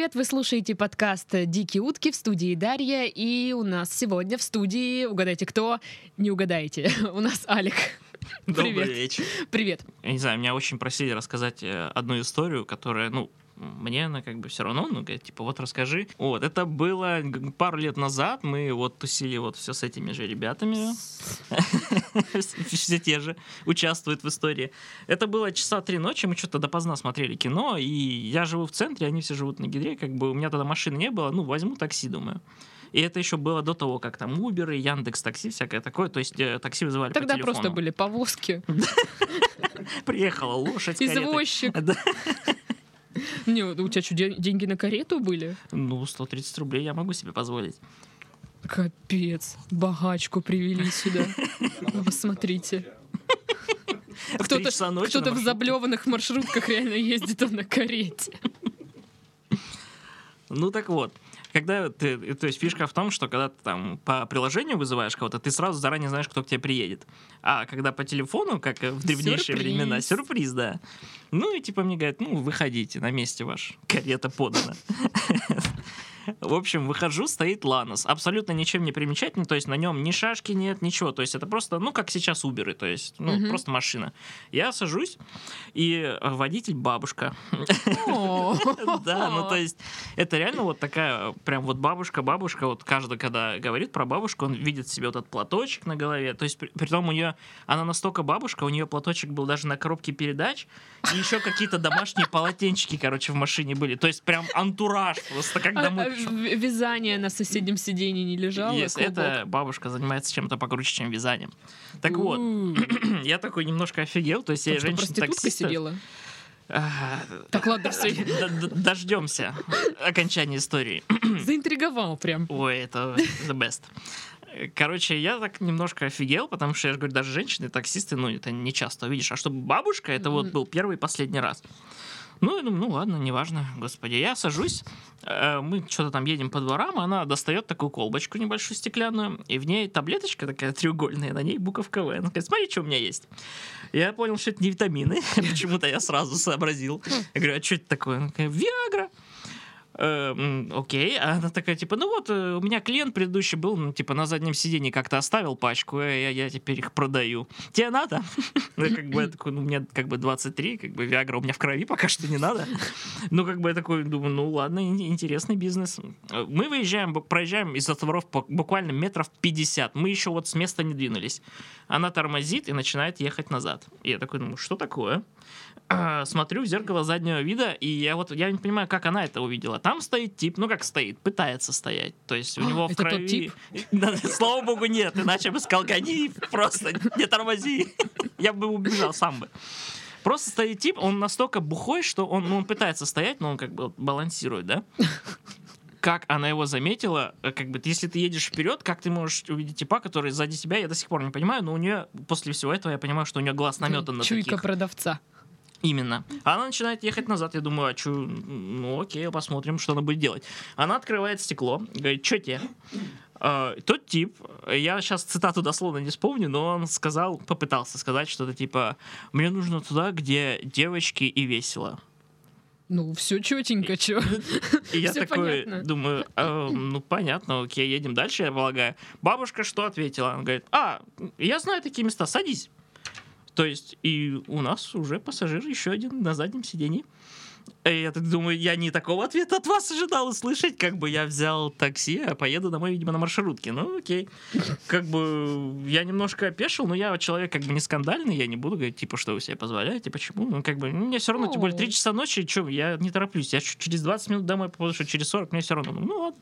привет! Вы слушаете подкаст «Дикие утки» в студии Дарья. И у нас сегодня в студии, угадайте кто? Не угадайте, у нас Алик. Добрый Привет. вечер. Привет. Я не знаю, меня очень просили рассказать э, одну историю, которая, ну, мне она как бы все равно, ну, говорит, типа, вот расскажи. Вот, это было пару лет назад, мы вот тусили вот все с этими же ребятами, все те же участвуют в истории. Это было часа три ночи, мы что-то допоздна смотрели кино, и я живу в центре, они все живут на Гидре, как бы у меня тогда машины не было, ну, возьму такси, думаю. И это еще было до того, как там Uber, Яндекс Такси, всякое такое. То есть э, такси вызывали по Тогда телефону. просто были повозки, Приехала лошадь извозчик. Не, у тебя что, де- деньги на карету были? Ну, 130 рублей я могу себе позволить. Капец, богачку привели сюда. Вы смотрите. В три Кто-то на в заблеванных маршрутках реально ездит на карете. Ну, так вот. Когда ты, то есть фишка в том, что когда ты там по приложению вызываешь кого-то, ты сразу заранее знаешь, кто к тебе приедет. А когда по телефону, как в древнейшие Сюрприз. времена, сюрприз, да. Ну и типа мне говорят, ну выходите, на месте ваш карета подана. В общем, выхожу, стоит Ланос. Абсолютно ничем не примечательный, то есть на нем ни шашки нет, ничего. То есть это просто, ну, как сейчас Уберы, то есть, ну, Мгм. просто машина. Я сажусь, и э, водитель бабушка. Да, ну то есть это реально вот такая прям вот бабушка-бабушка, вот каждый, когда говорит про бабушку, он видит себе вот этот платочек на голове, то есть при, том у нее, она настолько бабушка, у нее платочек был даже на коробке передач, и еще какие-то домашние полотенчики, короче, в машине были, то есть прям антураж, просто как А- домой а Вязание на соседнем сиденье не лежало? Yes, эта бабушка занимается чем-то покруче, чем вязанием. Так вот, я такой немножко офигел, то есть я женщина-таксиста. сидела? А, Так, ладно, все. Дождемся окончания истории. Заинтриговал прям. Ой, это the best. Короче, я так немножко офигел, потому что я же говорю, даже женщины, таксисты, ну, это не часто увидишь. А чтобы бабушка, это вот был первый и последний раз. Ну, я думаю, ну ладно, неважно, господи. Я сажусь, э, мы что-то там едем по дворам, она достает такую колбочку небольшую стеклянную, и в ней таблеточка такая треугольная, на ней буковка В. Она говорит, смотри, что у меня есть. Я понял, что это не витамины, почему-то я сразу сообразил. Я говорю, а что это такое? Она такая, Виагра. Э, Окей, а она такая, типа, ну вот, э, у меня клиент предыдущий был, ну, типа, на заднем сиденье как-то оставил пачку, э, я, я теперь их продаю. Тебе надо? Ну, как бы, я такой, ну, мне как бы 23, как бы, Виагра у меня в крови, пока что не надо. Ну, как бы, я такой, думаю, ну, ладно, ин- интересный бизнес. Мы выезжаем, проезжаем из-за дворов по- буквально метров 50, мы еще вот с места не двинулись. Она тормозит и начинает ехать назад. И я такой, думаю, что такое? А, смотрю в зеркало заднего вида, и я вот я не понимаю, как она это увидела. Там стоит тип, ну как стоит, пытается стоять. То есть у А, него в это тот крови. тип? Да, Слава богу, нет, иначе бы сказал, гони, просто не тормози. Я бы убежал сам бы. Просто стоит тип, он настолько бухой, что он, ну, он пытается стоять, но он как бы балансирует, да? Как она его заметила, э, как бы, если ты едешь вперед, как ты можешь увидеть типа, который сзади тебя, я до сих пор не понимаю, но у нее, после всего этого, я понимаю, что у нее глаз наметан на Чуйка таких. продавца. Именно. Она начинает ехать назад. Я думаю, а что, ну окей, посмотрим, что она будет делать. Она открывает стекло, говорит, что тебе? А, тот тип, я сейчас цитату дословно не вспомню, но он сказал, попытался сказать что-то типа, мне нужно туда, где девочки и весело. Ну, все четенько, чё. И я такой понятно. думаю, «А, ну понятно, окей, едем дальше, я полагаю. Бабушка что ответила? Она говорит, а, я знаю такие места, садись. То есть и у нас уже пассажир еще один на заднем сиденье. И я так думаю, я не такого ответа от вас ожидал услышать. Как бы я взял такси, а поеду домой, видимо, на маршрутке. Ну, окей. Как бы я немножко опешил, но я человек как бы не скандальный, я не буду говорить, типа, что вы себе позволяете, почему. Ну, как бы, ну, мне все равно, тем более, О. 3 часа ночи, что, я не тороплюсь. Я через 20 минут домой попаду, что через 40, мне все равно. Ну, ладно,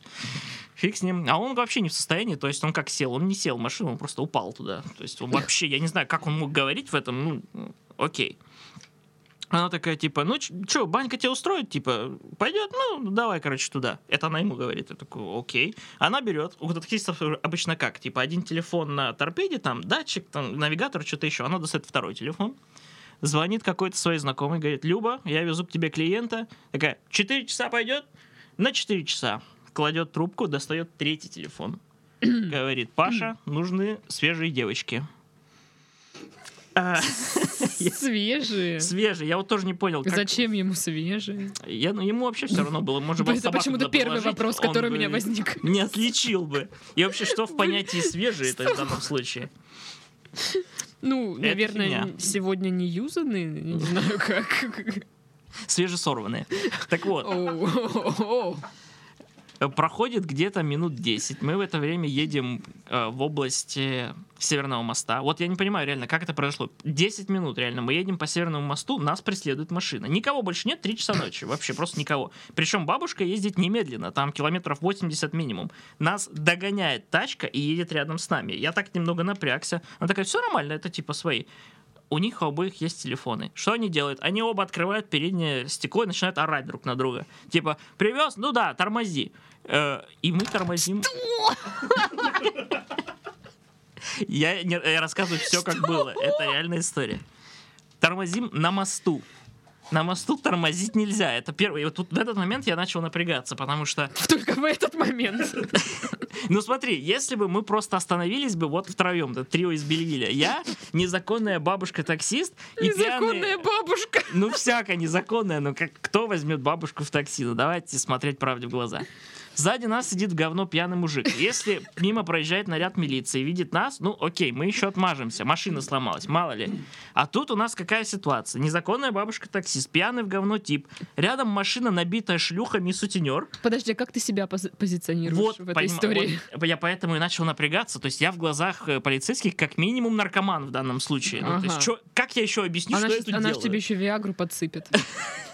фиг с ним. А он вообще не в состоянии, то есть он как сел, он не сел в машину, он просто упал туда. То есть он вообще, я не знаю, как он мог говорить в этом, ну, окей. Она такая, типа, ну, что, банька тебя устроит? Типа, пойдет? Ну, давай, короче, туда. Это она ему говорит. Я такой, окей. Она берет. У таксистов обычно как? Типа, один телефон на торпеде, там, датчик, там, навигатор, что-то еще. Она достает второй телефон. Звонит какой-то своей знакомый, говорит, Люба, я везу к тебе клиента. Такая, 4 часа пойдет? На 4 часа. Кладет трубку, достает третий телефон. Говорит, Паша, нужны свежие девочки. А, Свежие. Свежий. Я вот тоже не понял, как... Зачем ему свежие? Я, ну, ему вообще все равно было. Может, было Это почему-то первый вопрос, который у меня возник. Не отличил бы. И вообще, что в понятии свежий это в данном случае? Ну, Это наверное, фигня. сегодня не юзаны, не знаю как. Свежесорванные. Так вот, проходит где-то минут 10. Мы в это время едем э, в области Северного моста. Вот я не понимаю реально, как это произошло. 10 минут реально. Мы едем по Северному мосту, нас преследует машина. Никого больше нет, 3 часа ночи. Вообще просто никого. Причем бабушка ездит немедленно, там километров 80 минимум. Нас догоняет тачка и едет рядом с нами. Я так немного напрягся. Она такая, все нормально, это типа свои. У них у обоих есть телефоны. Что они делают? Они оба открывают переднее стекло и начинают орать друг на друга. Типа, привез? Ну да, тормози. Э, и мы тормозим. Я, не- я рассказываю все, как было. Это реальная история. Тормозим на мосту. На мосту тормозить нельзя. Это первый. И вот тут в этот момент я начал напрягаться, потому что, Только в этот момент. ну смотри, если бы мы просто остановились бы вот втроем, это трио из Бельвиля, я, незаконная бабушка-таксист и Незаконная пьяный... бабушка. Ну, всякая незаконная, но как, кто возьмет бабушку в такси? Ну, давайте смотреть правде в глаза. Сзади нас сидит в говно пьяный мужик. Если мимо проезжает наряд милиции и видит нас, ну окей, мы еще отмажемся. Машина сломалась, мало ли. А тут у нас какая ситуация? Незаконная бабушка-таксист, пьяный в говно тип. Рядом машина, набитая шлюхами и сутенер. Подожди, а как ты себя пози- позиционируешь Вот, в этой истории? вот я поэтому и начал напрягаться. То есть я в глазах э, полицейских как минимум наркоман в данном случае. Ну, то есть Ага. чё- как я еще объясню, Она, что я щас- тут она ж делаю? тебе еще Виагру подсыпет.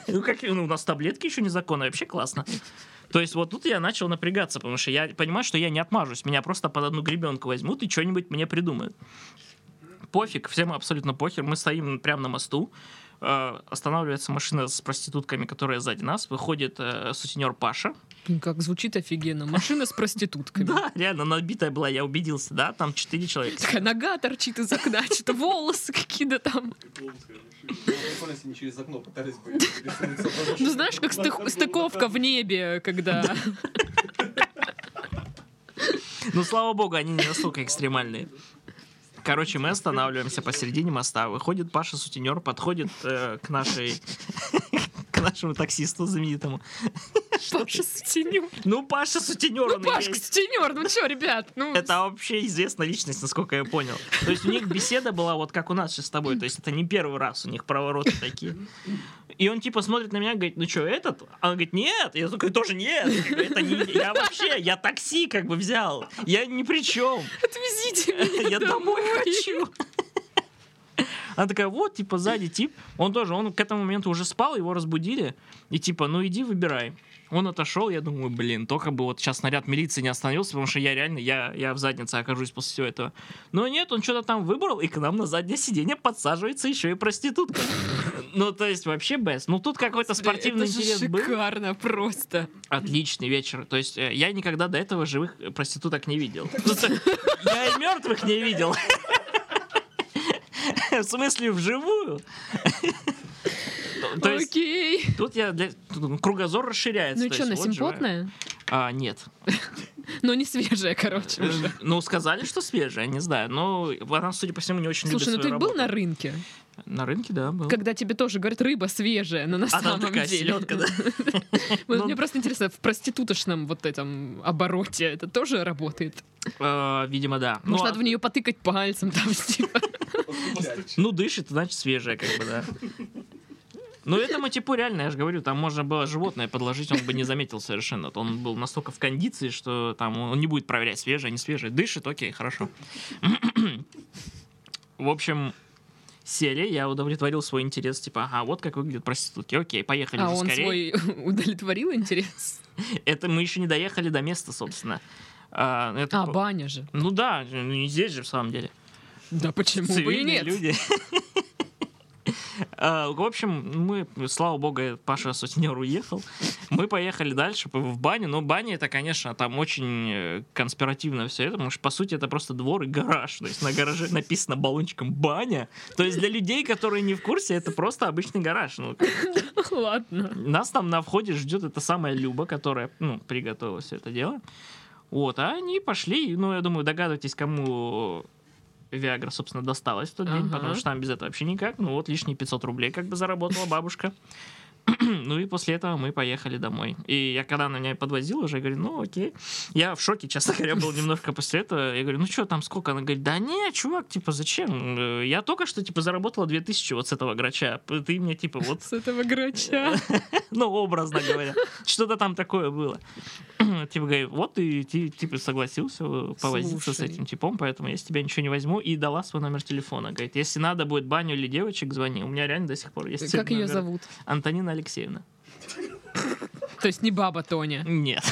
Ну, как, ну, у нас таблетки еще незаконные, вообще классно. То есть вот тут я начал напрягаться, потому что я понимаю, что я не отмажусь. Меня просто под одну гребенку возьмут и что-нибудь мне придумают. Пофиг, всем абсолютно похер. Мы стоим прямо на мосту. э, Останавливается машина с проститутками, которая сзади нас. Выходит э, сутенер Паша. Как звучит офигенно. Машина с проститутками. Да, реально набитая была, я убедился, да, там четыре человека. Такая нога торчит из окна, что-то волосы какие-то там. Ну знаешь, как стык- стыковка в небе, когда... Ну, слава богу, они не настолько экстремальные. Короче, мы останавливаемся посередине моста. Выходит Паша Сутенер, подходит э, к нашей нашему таксисту знаменитому. Паша Сутенер. Ну, Паша Сутенер, Ну, Пашка. Сутенер, ну что, ребят, ну... Это вообще известная личность, насколько я понял. То есть у них беседа была вот как у нас сейчас с тобой. То есть это не первый раз у них провороты такие. И он типа смотрит на меня и говорит, ну что, этот? А он говорит, нет. Я такой, тоже нет. Это не, я вообще, я такси как бы взял. Я ни при чем. Отвезите меня Я домой хочу. Она такая, вот, типа, сзади тип. Он тоже, он к этому моменту уже спал, его разбудили. И типа, ну иди выбирай. Он отошел, я думаю, блин, только бы вот сейчас наряд милиции не остановился, потому что я реально, я, я в заднице окажусь после всего этого. Но нет, он что-то там выбрал, и к нам на заднее сиденье подсаживается еще и проститутка. Ну, то есть вообще бест. Ну, тут какой-то спортивный интерес был. шикарно просто. Отличный вечер. То есть э, я никогда до этого живых проституток не видел. Ну, Я и мертвых не видел. В смысле, вживую. То есть Окей. тут я для- тут кругозор расширяется. Ну что, есть она вот живая. симпотная? А, нет. Но не свежая, короче, уже. Ну, сказали, что свежая, не знаю. Но она, судя по всему, не очень Слушай, ну ты был на рынке, На рынке, да, был. когда тебе тоже говорят, рыба свежая, но на А там самом такая деле. селедка, да? Ну- Мне просто интересно, в проституточном вот этом обороте это тоже работает? Э, Видимо, да. Ну, Может, а- надо в нее потыкать пальцем там, типа. Ну, дышит, значит, свежая, как бы, да. Ну, этому типу реально, я же говорю, там можно было животное подложить, он бы не заметил совершенно. Он был настолько в кондиции, что там он не будет проверять, свежее, не свежее. Дышит, окей, хорошо. В общем, сели, я удовлетворил свой интерес, типа, ага, вот как выглядят проститутки. Окей, поехали А уже он скорее. свой удовлетворил интерес? Это мы еще не доехали до места, собственно. А, это А, баня же. Ну да, не здесь же, в самом деле. Да почему бы и Цивильные нет? люди. А, В общем, мы, слава богу, Паша сутенер уехал. Мы поехали дальше в баню. Но баня это, конечно, там очень э, конспиративно все это, потому что, по сути, это просто двор и гараж. То есть на гараже написано баллончиком «баня». То есть для людей, которые не в курсе, это просто обычный гараж. Ну, Ладно. нас там на входе ждет эта самая Люба, которая, ну, приготовила все это дело. Вот, а они пошли, ну, я думаю, догадывайтесь, кому Виагра, собственно, досталась в тот день, Ага. потому что там без этого вообще никак. Ну вот лишние 500 рублей как бы заработала бабушка. Ну и после этого мы поехали домой. И я когда она меня подвозила уже, я говорю, ну окей. Я в шоке, честно говоря, был немножко после этого. Я говорю, ну что там, сколько? Она говорит, да не, чувак, типа, зачем? Э, Я только что, типа, заработала 2000 вот с этого грача. Ты мне, типа, вот С этого грача. ну, образно говоря. Что-то там такое было. Типа, говорю, вот ты, ти- типа, согласился э, повозиться с Слушай. этим типом, поэтому я с тебя ничего не возьму. И дала свой номер телефона. Говорит, если надо будет баню или девочек, звони. У меня реально до сих пор есть Как ее номер. зовут? Антонина Алексеевна. То есть не баба Тоня. Нет.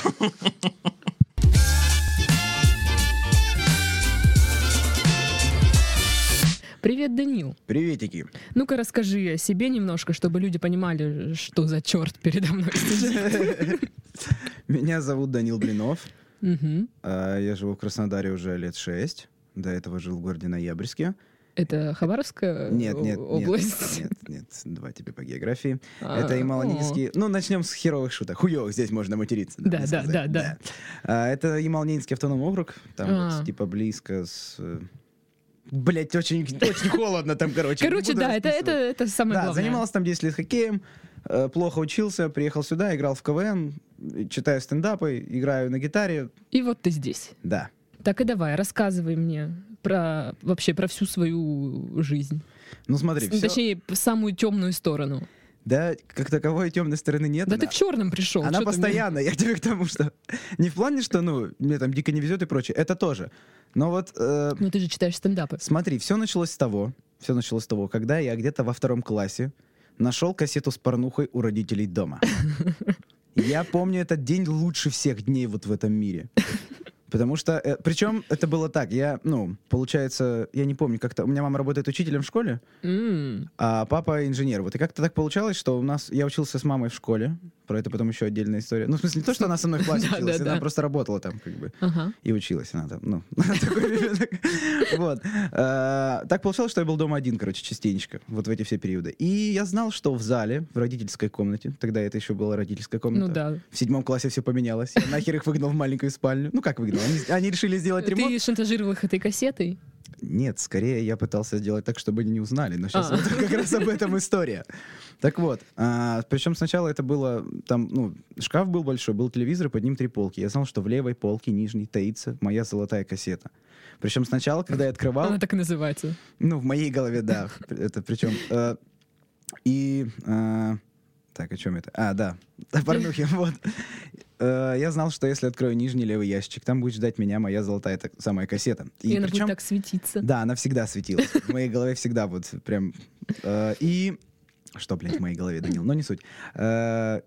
Привет, Данил. Приветики. Ну-ка расскажи о себе немножко, чтобы люди понимали, что за черт передо мной сидит. Меня зовут Данил Блинов. А, Я живу в Краснодаре уже лет шесть. До этого жил в городе Ноябрьске. Это Хабаровская Нет, нет, нет, область? нет, нет, два тебе по географии. А, Это. Ямало-Ненецкий. Ну, начнем с херовых шуток. Хуёвых здесь можно материться. Да, да, сказать. да, да. А, Это Ямало-Ненецкий автономный округ. Там А. вот, типа близко с... Блять, очень, очень холодно там, короче. Короче, да, это, это, это самое Да, главное. занимался там 10 лет хоккеем, э, плохо учился, приехал сюда, играл в КВН, читаю стендапы, играю на гитаре. И вот ты здесь. Да. Так и давай, рассказывай мне про вообще про всю свою жизнь. Ну смотри, С- всё- Точнее, самую темную сторону. Да, как таковой темной стороны нет. да она, ты в черном пришел. она постоянно. Я тебе к тому, что не в плане, что ну мне там дико не везет и прочее. Это тоже. Но вот э, Ну ты же читаешь стендапы. смотри, все началось с того, все началось с того, когда я где-то во втором классе нашел кассету с порнухой у родителей дома. Я помню этот день лучше всех дней вот в этом мире. Потому что, э, причем это было так, я, ну, получается, я не помню, как-то, у меня мама работает учителем в школе, М. а папа инженер. Вот и как-то так получалось, что у нас, я учился с мамой в школе, про это потом еще отдельная история. Ну, в смысле, не то, что она со мной в классе училась, она просто работала там, как бы. И училась она там, ну, такой ребенок. Вот. А, Так получалось, что я был дома один, короче, частенечко, вот в эти все периоды. И я знал, что в зале, в родительской комнате, тогда это еще была родительская комната, Ну да. в седьмом классе все поменялось. Я нахер их выгнал в маленькую спальню. Ну, как выгнал? Они решили сделать ремонт. Ты шантажировал их этой кассетой? Нет, скорее я пытался сделать так, чтобы они не узнали. Но сейчас А. вот как раз об этом история. Так вот, а, причем сначала это было, там, ну, шкаф был большой, был телевизор, и под ним три полки. Я знал, что в левой полке нижней таится моя золотая кассета. Причем сначала, когда я открывал, Она так и называется. ну, в моей голове, да, это причем... э, И... э, Так, о чем это? А, да, о порнухе, вот. Э, Я знал, что если открою нижний левый ящик, там будет ждать меня моя золотая так, самая кассета. И, она причем- будет так светиться. да, она всегда светилась. В моей голове всегда вот прям... э, И... Что, блядь, в моей голове, Данил? Но не суть. Э,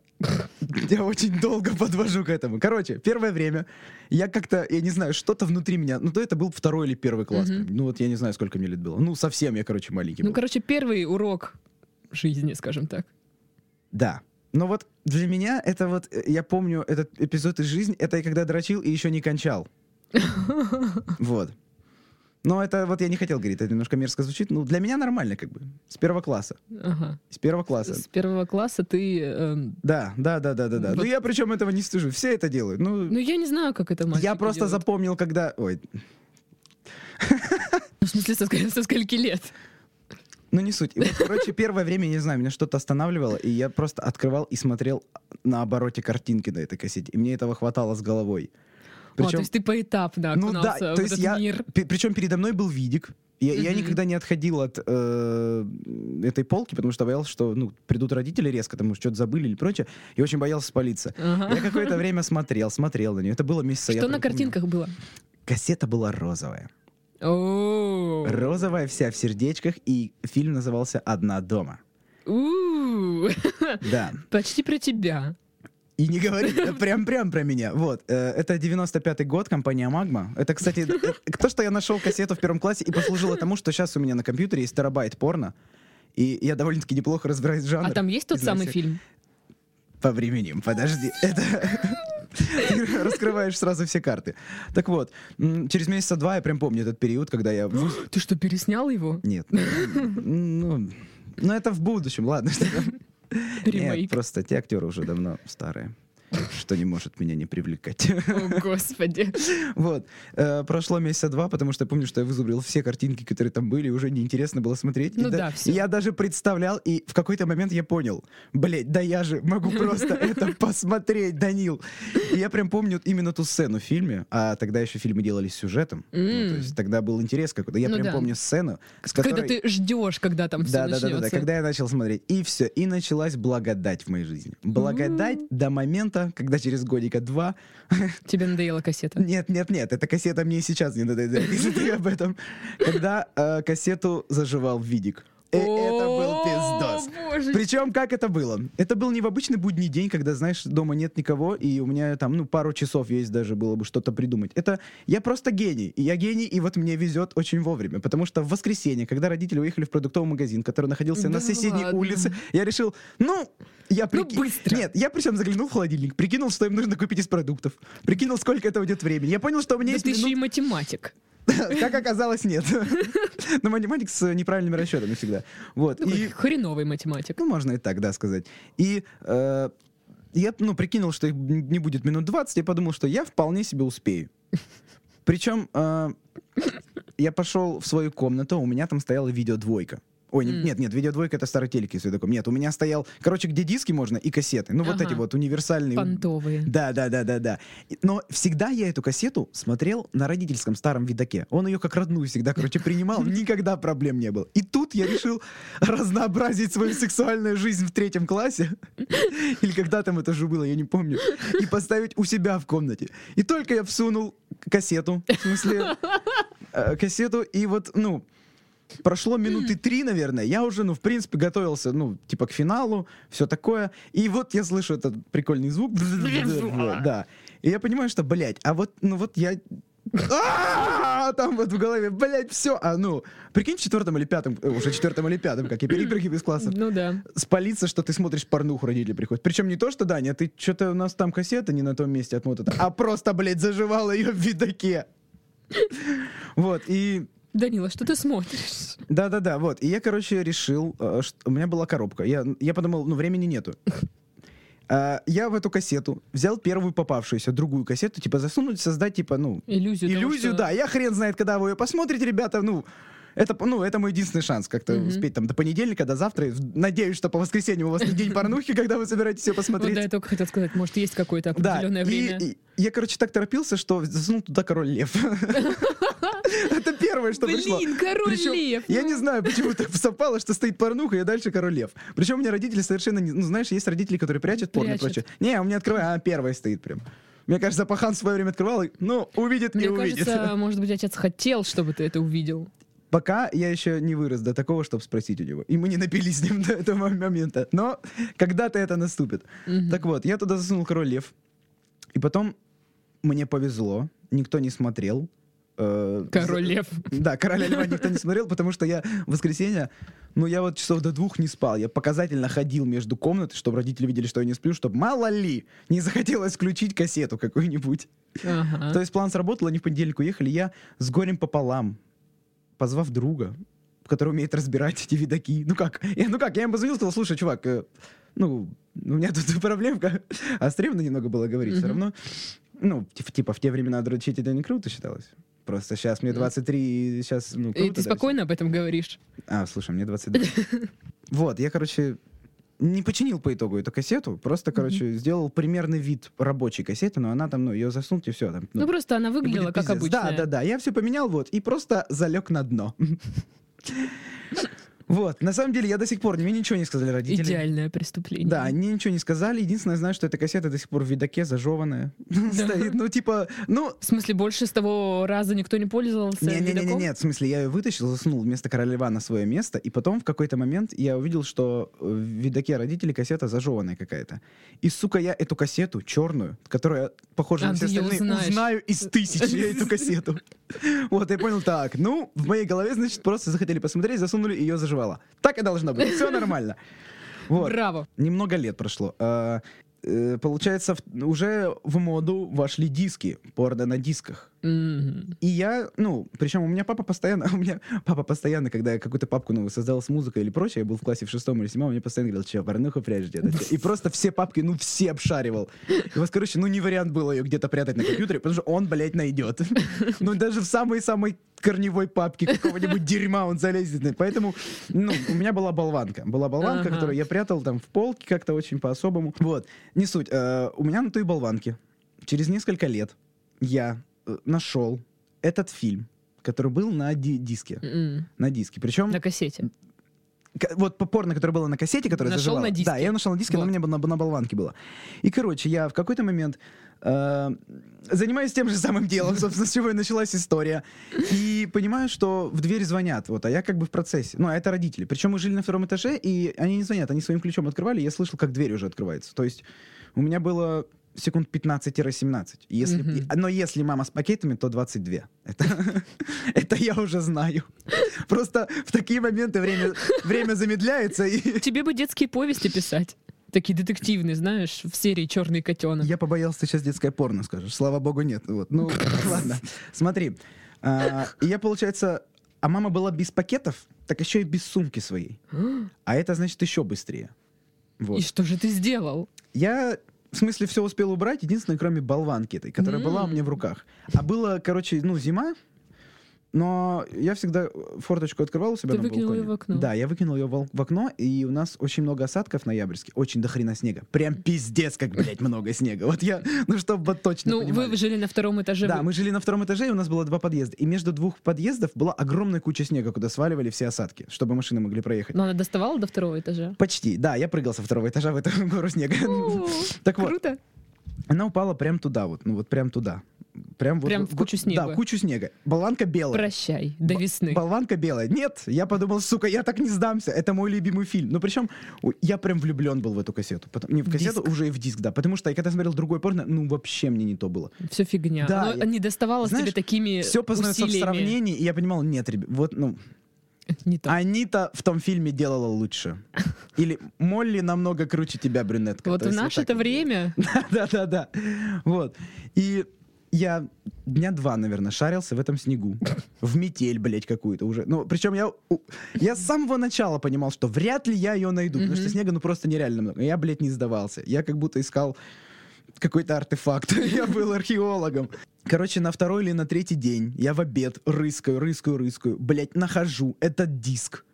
Я очень долго подвожу к этому. Короче, первое время я как-то, я не знаю, что-то внутри меня... Ну, то это был второй или первый класс. Ну, вот я не знаю, сколько мне лет было. Ну, совсем я, короче, маленький Ну, был. короче, первый урок жизни, скажем так. Да. Но вот для меня это вот... э, Я помню этот эпизод из жизни. Это я когда дрочил и еще не кончал. Вот. Но это вот я не хотел говорить, это немножко мерзко звучит. Ну, для меня нормально, как бы. С первого класса. Ага. С первого класса. С первого класса ты... эм, Да, да, да, да, да, да. Вот. Ну я причем этого не стыжу. Все это делают. Ну, Ну, я не знаю, как это мальчики я просто делают. запомнил, когда. Ой, Ну, В смысле, со, со скольки лет? Ну не суть. И вот, короче, первое время, не знаю, меня что-то останавливало, и я просто открывал и смотрел на обороте картинки на этой кассете. И мне этого хватало с головой. А, то есть ты поэтапно ну да, окунался в то есть я, мир. причем передо мной был видик. Я, я Мгм. никогда не отходил от э, этой полки, потому что боялся, что ну, придут родители резко, потому что что-то забыли или прочее, и очень боялся спалиться. Ага. Я какое-то время смотрел, смотрел на нее. Это было месяца. я Что на помню. картинках было? Кассета была розовая. Розовая вся в сердечках, и фильм назывался «Одна дома». Да. Почти про тебя. И не говори, прям-прям про меня. Вот. э, Это 95-й год, компания «Магма». Это, кстати, э, то, что я нашел кассету в первом классе и послужило тому, что сейчас у меня на компьютере есть терабайт порно, и я довольно-таки неплохо разбираюсь в жанре. А там есть тот самый всех- фильм? По временем, подожди. Это... Ты раскрываешь сразу все карты. Так вот, через месяца два я прям помню этот период, когда я... Ты что, переснял его? Нет. Ну, ну, это в будущем, ладно. там. Нет, Ремейк. просто те актеры уже давно старые. Что не может меня не привлекать. О, господи. Вот. Э, Прошло месяца два, потому что я помню, что я вызубрил все картинки, которые там были, уже неинтересно было смотреть. Ну да- и Я даже представлял, и в какой-то момент я понял, блять, да я же могу просто это посмотреть, Данил. И я прям помню именно ту сцену в фильме, а тогда еще фильмы делались сюжетом. Ну, то есть тогда был интерес какой-то. Я Ну прям помню сцену, с Когда которой... ты ждешь, когда там все Да, да, да, да, да, начнется. когда я начал смотреть. И все, и началась благодать в моей жизни. Благодать до момента, когда через годика два Тебе надоела кассета. нет, нет, нет, эта кассета мне сейчас не надоедает, если ты об этом. Когда э, кассету заживал видик. И это был пиздос. Причем, как это было? Это был не в обычный будний день, когда, знаешь, дома нет никого, и у меня там, ну, пару часов есть даже было бы что-то придумать. Это я просто гений. И я гений, и вот мне везет очень вовремя. Потому что в воскресенье, когда родители уехали в продуктовый магазин, который находился на Да соседней ладно? улице, я решил, ну, я Ну, прики- быстро. Нет, я причем заглянул в холодильник, прикинул, что им нужно купить из продуктов, прикинул, сколько это уйдет времени. Я понял, что у меня Да есть ты еще и минут- математик. Как оказалось, нет. Но математик с неправильными расчетами всегда. Вот. Такой И хреновый математик. ну, можно и так, да, сказать. И э, я, ну, прикинул, что их не будет минут 20, и подумал, что я вполне себе успею. Причем э, я пошел в свою комнату, у меня там стояла видеодвойка. Ой, М. нет, нет, видеодвойка это старый телек, если такой. Нет, у меня стоял, короче, где диски можно и кассеты. Ну, вот Ага. эти вот универсальные. Понтовые. Да, да, да, да, да. Но всегда я эту кассету смотрел на родительском старом видаке. Он ее как родную всегда, короче, принимал, никогда проблем не было. И тут я решил разнообразить свою сексуальную жизнь в третьем классе. Или когда там это же было, я не помню. И поставить у себя в комнате. И только я всунул кассету, в смысле, э, кассету, и вот, ну, Прошло минуты три, наверное. Я уже, ну, в принципе, готовился, ну, типа к финалу, все такое. И вот я слышу этот прикольный звук. Да. И я понимаю, что, блядь, а вот, ну вот я... А, Там вот в голове, блядь, все. А ну, прикинь, в четвертом или пятом, э, уже четвертом или пятом, как я перепрыгиваю из класса, Ну да. спалиться, что ты смотришь порнуху, родители приходят. Причем не то, что, Даня, ты что-то у нас там кассета не на том месте отмотана, а просто, блядь, заживала ее в видаке. Вот, и Данила, что ты смотришь? да-да-да, вот. И я, короче, решил, э, что у меня была коробка. Я, я подумал, ну, времени нету. А, Я в эту кассету взял первую попавшуюся, другую кассету, типа засунуть, создать, типа, ну, Иллюзию. того, иллюзию, что- да. Я хрен знает, когда вы ее посмотрите, ребята, ну, это, ну, это мой единственный шанс как-то Мгм. успеть там до понедельника, до завтра. Надеюсь, что по воскресенью у вас не день порнухи, когда вы собираетесь Вот посмотреть. да, я только хотел сказать, может, есть какое-то Да, определенное и- время. и я, короче, так торопился, что засунул туда король лев. Первое, что пришло. Блин, король Причем лев. Я не знаю, почему так совпало, что стоит порнуха, и дальше король лев. Причем у меня родители совершенно не... Ну, знаешь, есть родители, которые прячут порно и прочее. Не, у меня открывай, а первая стоит прям. Мне кажется, Пахан в свое время открывал, и, ну, увидит Мне и увидит. кажется, может быть, отец хотел, чтобы ты это увидел. Пока я еще не вырос до такого, чтобы спросить у него. И мы не напились с ним до этого момента. Но когда-то это наступит. Мгм. Так вот, я туда засунул король лев. И потом мне повезло, никто не смотрел. Э, Король лев. Да, короля льва никто не смотрел, потому что я в воскресенье, ну я вот часов до двух не спал. Я показательно ходил между комнат, чтобы родители видели, что я не сплю, чтобы мало ли не захотелось включить кассету какую-нибудь. Ага. То есть план сработал, они в понедельник уехали, я с горем пополам, позвав друга, который умеет разбирать эти видаки. Ну как? Я, ну как? Я ему позвонил, сказал, слушай, чувак, э, ну, у меня тут проблемка. А стремно немного было говорить все Мгм. равно. Ну, типа, типа в те времена дрочить это не круто считалось. Просто сейчас мне Мгм. 23, и сейчас, ну, И круто ты дрочить. спокойно об этом говоришь? А, слушай, мне 22. Вот, я, короче, не починил по итогу эту кассету, просто, короче, сделал примерный вид рабочей кассеты, но она там, ну, ее засунуть и все. Там, Ну, просто она и выглядела как обычная. Да, да, да. Я все поменял, вот, и просто залег на дно. Вот. На самом деле, я до сих пор, мне ничего не сказали родители. Идеальное преступление. Да, они ничего не сказали. Единственное, я знаю, что эта кассета до сих пор в видаке зажеванная. Стоит, ну, типа, ну, В смысле, больше с того раза никто не пользовался Не-не-не, видоком? нет, в смысле, я ее вытащил, засунул вместо короля льва на свое место, и потом в какой-то момент я увидел, что э, в видаке родителей кассета зажеванная какая-то. И, сука, я эту кассету, черную, которая похожа А, на все остальные, знаешь. узнаю из тысячи я эту кассету. Вот, я понял, так, ну, в моей голове, значит, просто захотели посмотреть, засунули, ее заживала. Так и должно быть, все нормально. Вот. Браво. Немного лет прошло. А, э, получается, в- уже в моду вошли диски, порно на дисках. Мгм. И я, ну, причем у меня папа постоянно, у меня папа постоянно, когда я какую-то папку новую создал с музыкой или прочее, я был в классе в шестом или седьмом, он мне постоянно говорил, че, порнуху прячешь где-то? И просто все папки, ну, все обшаривал. И вот, короче, ну, не вариант было ее где-то прятать на компьютере, потому что он, блядь, найдет. Ну, даже в самой-самой корневой папке какого-нибудь дерьма он залезет. Поэтому, ну, у меня была болванка. Была болванка, Ага. которую я прятал там в полке как-то очень по-особому. Вот, не суть. Э, У меня на той болванке через несколько лет я э, нашел этот фильм, который был на ди- диске. М. На диске. Причем, На кассете. вот по- порно, которое было на кассете, которое Нашел заживало. на диске. Да, я нашел на диске, но Вот. у меня на, на болванке было. И, короче, я в какой-то момент занимаюсь тем же самым делом, собственно, с чего и началась история. И понимаю, что в дверь звонят, вот, а я как бы в процессе. Ну, а это родители. Причем мы жили на втором этаже, и они не звонят, они своим ключом открывали, и я слышал, как дверь уже открывается. То есть у меня было секунд 15-17. Если, и- но если мама с пакетами, то 22. Это, это я уже знаю. Просто в такие моменты время, время замедляется, и Тебе бы детские повести писать. Такие детективные, знаешь, в серии Черный котенок. я побоялся, ты сейчас детское порно скажешь. Слава богу, нет. Вот. Ну, ладно. Смотри. А, я, получается... А мама была без пакетов, так еще и без сумки своей. А это значит еще быстрее. Вот. И что же ты сделал? Я, в смысле, все успел убрать, единственное, кроме болванки этой, которая была у меня в руках. А было, короче, ну, зима, но я всегда форточку открывал у себя Ты на выкинул балконе. её в окно? Да, я выкинул ее в, окно, и у нас очень много осадков ноябрьских, очень до хрена снега. Прям пиздец, как, блядь, много снега. Вот я, ну, чтобы точно Ну, понимали. вы жили на втором этаже. Да, вы- мы жили на втором этаже, и у нас было два подъезда. И между двух подъездов была огромная куча снега, куда сваливали все осадки, чтобы машины могли проехать. Но она доставала до второго этажа? Почти, да, я прыгал со второго этажа в эту гору снега. Так вот, Круто. Она упала прям туда, вот, ну вот прям туда. Прям, вот, Прям вот- в кучу Да, снега. в кучу снега. Болванка белая. Прощай, до весны. Болванка белая. Нет, я подумал, сука, я так не сдамся. Это мой любимый фильм. Ну, причем я прям влюблен был в эту кассету. Потом- не в кассету, Диск. уже и в диск, да. Потому что я когда смотрел другой порно, ну, вообще мне не то было. Все фигня. Да, Оно я- не доставалось Знаешь, тебе такими Все познается в усилиями. сравнении, и я понимал, нет, ребят, вот, ну, Не то. Анита в том фильме делала лучше. Или Молли намного круче тебя, брюнетка. вот в есть наше так это вот время Да, да, да. Вот. И я дня два, наверное, шарился в этом снегу. В метель, блядь, какую-то уже. Ну, причем я, я с самого начала понимал, что вряд ли я ее найду, потому что снега, ну, просто нереально много. Я, блядь, не сдавался. Я как будто искал какой-то артефакт. Я был археологом. Короче, на второй или на третий день я в обед рыскаю, рыскаю, рыскаю. Блядь, нахожу этот диск.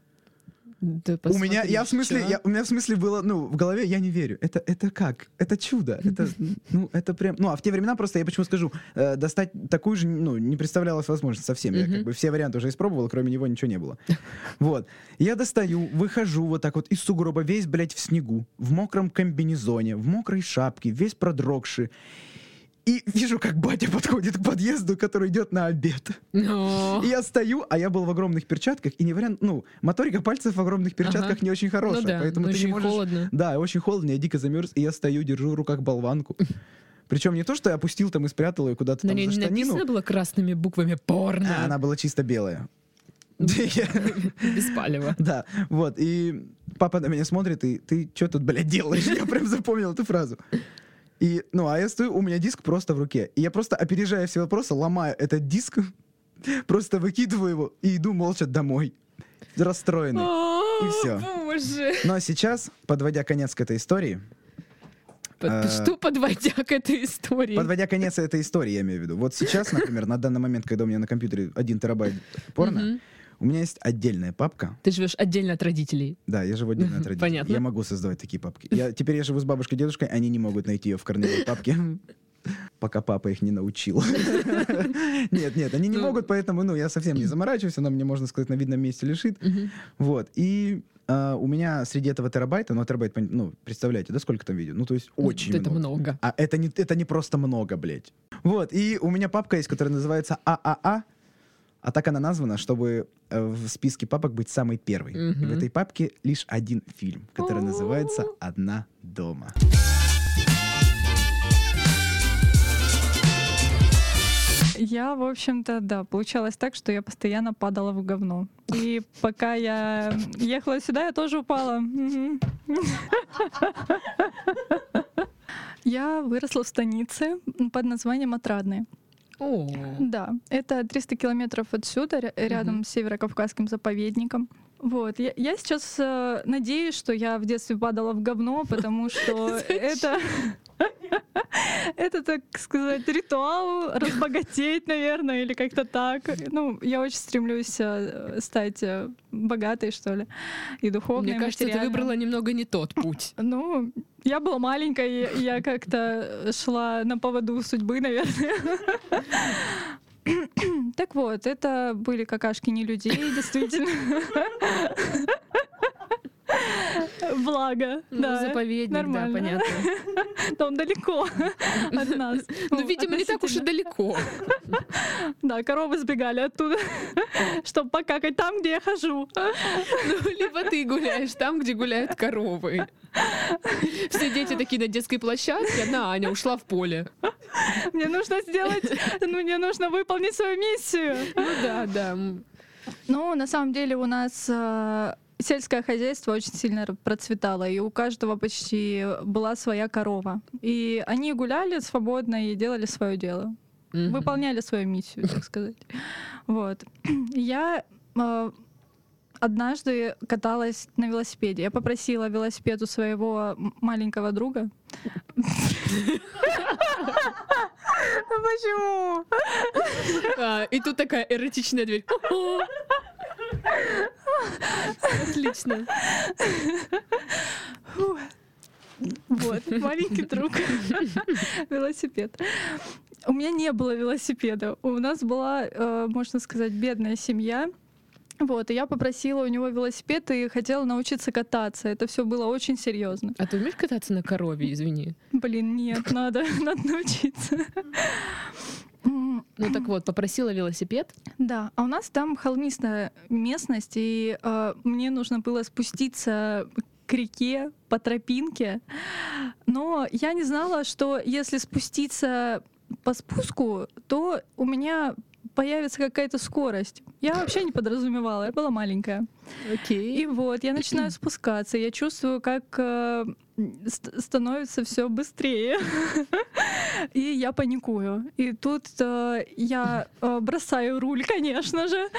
Да У меня, я в смысле, я, у меня в смысле было, ну, в голове я не верю. Это, это как? Это чудо. Это, ну, это прям, ну, а в те времена просто, я почему скажу, э, достать такую же, ну, не представлялось возможность совсем. Я как бы все варианты уже испробовал, кроме него ничего не было. Вот. Я достаю, выхожу вот так вот из сугроба, весь, блядь, в снегу, в мокром комбинезоне, в мокрой шапке, весь продрогший. И вижу, как батя подходит к подъезду, который идет на обед. Но. И я стою, а я был в огромных перчатках, и не вариант, ну, моторика пальцев в огромных перчатках Ага. не очень хорошая, Ну да, поэтому ты не можешь... холодно. Да, очень холодно, я дико замерз, и я стою, держу в руках болванку. Причем не то, что я опустил там и спрятал ее куда-то На там за не штанину, написано было красными буквами порно. а она была чисто белая. Без палева. Да, вот, и папа на меня смотрит, и ты что тут, блядь, делаешь? Я прям запомнил эту фразу. И, ну, а я стою, у меня диск просто в руке. И я просто, опережая все вопросы, ломаю этот диск, просто выкидываю его и иду молча домой. Расстроенный. О, всё. Боже. Ну а сейчас, подводя конец к этой истории, Под- Э, Что подводя к этой истории? подводя конец этой истории, я имею в виду. Вот сейчас, например, на данный момент, когда у меня на компьютере 1 терабайт порно. У меня есть отдельная папка. Ты живешь отдельно от родителей. Да, я живу отдельно от родителей. Понятно. Я могу создавать такие папки. Я, теперь я живу с бабушкой и дедушкой, они не могут найти ее в корневой папке. Пока папа их не научил. Нет, нет, они не Ну. могут, поэтому, ну, я совсем не заморачиваюсь, она мне, можно сказать, на видном месте лежит. Вот. И а, у меня среди этого терабайта, ну, а терабайт, ну, представляете, да, сколько там видео? Ну, то есть очень Это много. много. А это не, это не просто много, блядь. Вот, и у меня папка есть, которая называется ААА. А так она названа, чтобы э, в списке папок быть самой первой. И в этой папке лишь один фильм, который называется. «Одна дома». Я, в общем-то, да, получалось так, что я постоянно падала в говно. И пока я ехала сюда, я тоже упала. Я выросла в станице под названием Отрадная. О, Да, это 300 километров отсюда, ря- рядом с Северокавказским заповедником. Вот. Я, я сейчас э, надеюсь, что я в детстве падала в говно, потому что это... Это, так сказать, ритуал разбогатеть, наверное, или как-то так. Ну, я очень стремлюсь э, стать э, богатой, что ли, и духовной, мне кажется, ты выбрала немного не тот путь. Ну, я была маленькая, и я как-то шла на поводу судьбы, наверное. Так вот, это были какашки не людей, действительно. Благо, Ну, да. заповедник, да, нормально. понятно. Там далеко от нас. Ну, видимо, не так уж и далеко. Да, коровы сбегали оттуда, чтобы покакать там, где я хожу. Ну, либо ты гуляешь там, где гуляют коровы. Все дети такие на детской площадке, одна Аня ушла в поле. Мне нужно сделать, ну, мне нужно выполнить свою миссию. Ну да, да. Ну, на самом деле у нас э, сельское хозяйство очень сильно процветало, и у каждого почти была своя корова. И они гуляли свободно и делали свое дело, Мгм. выполняли свою миссию, так сказать. Вот. Я э, однажды каталась на велосипеде. Я попросила велосипед у своего маленького друга. Почему? А, и тут такая эротичная дверь. Отлично. Вот, маленький друг. Велосипед. У меня не было велосипеда. У нас была, э, можно сказать, бедная семья. Вот, и я попросила у него велосипед и хотела научиться кататься. Это все было очень серьезно. А ты умеешь кататься на корове, извини? Блин, нет, надо, надо научиться. Ну так вот, попросила велосипед. Да, а у нас там холмистая местность, и э, мне нужно было спуститься к реке по тропинке. Но я не знала, что если спуститься по спуску, то у меня появится какая-то скорость. Я вообще не подразумевала, я была маленькая. Окей. И вот я начинаю спускаться, я чувствую, как э, ст- становится все быстрее, и я паникую. И тут э, я э, бросаю руль, конечно же,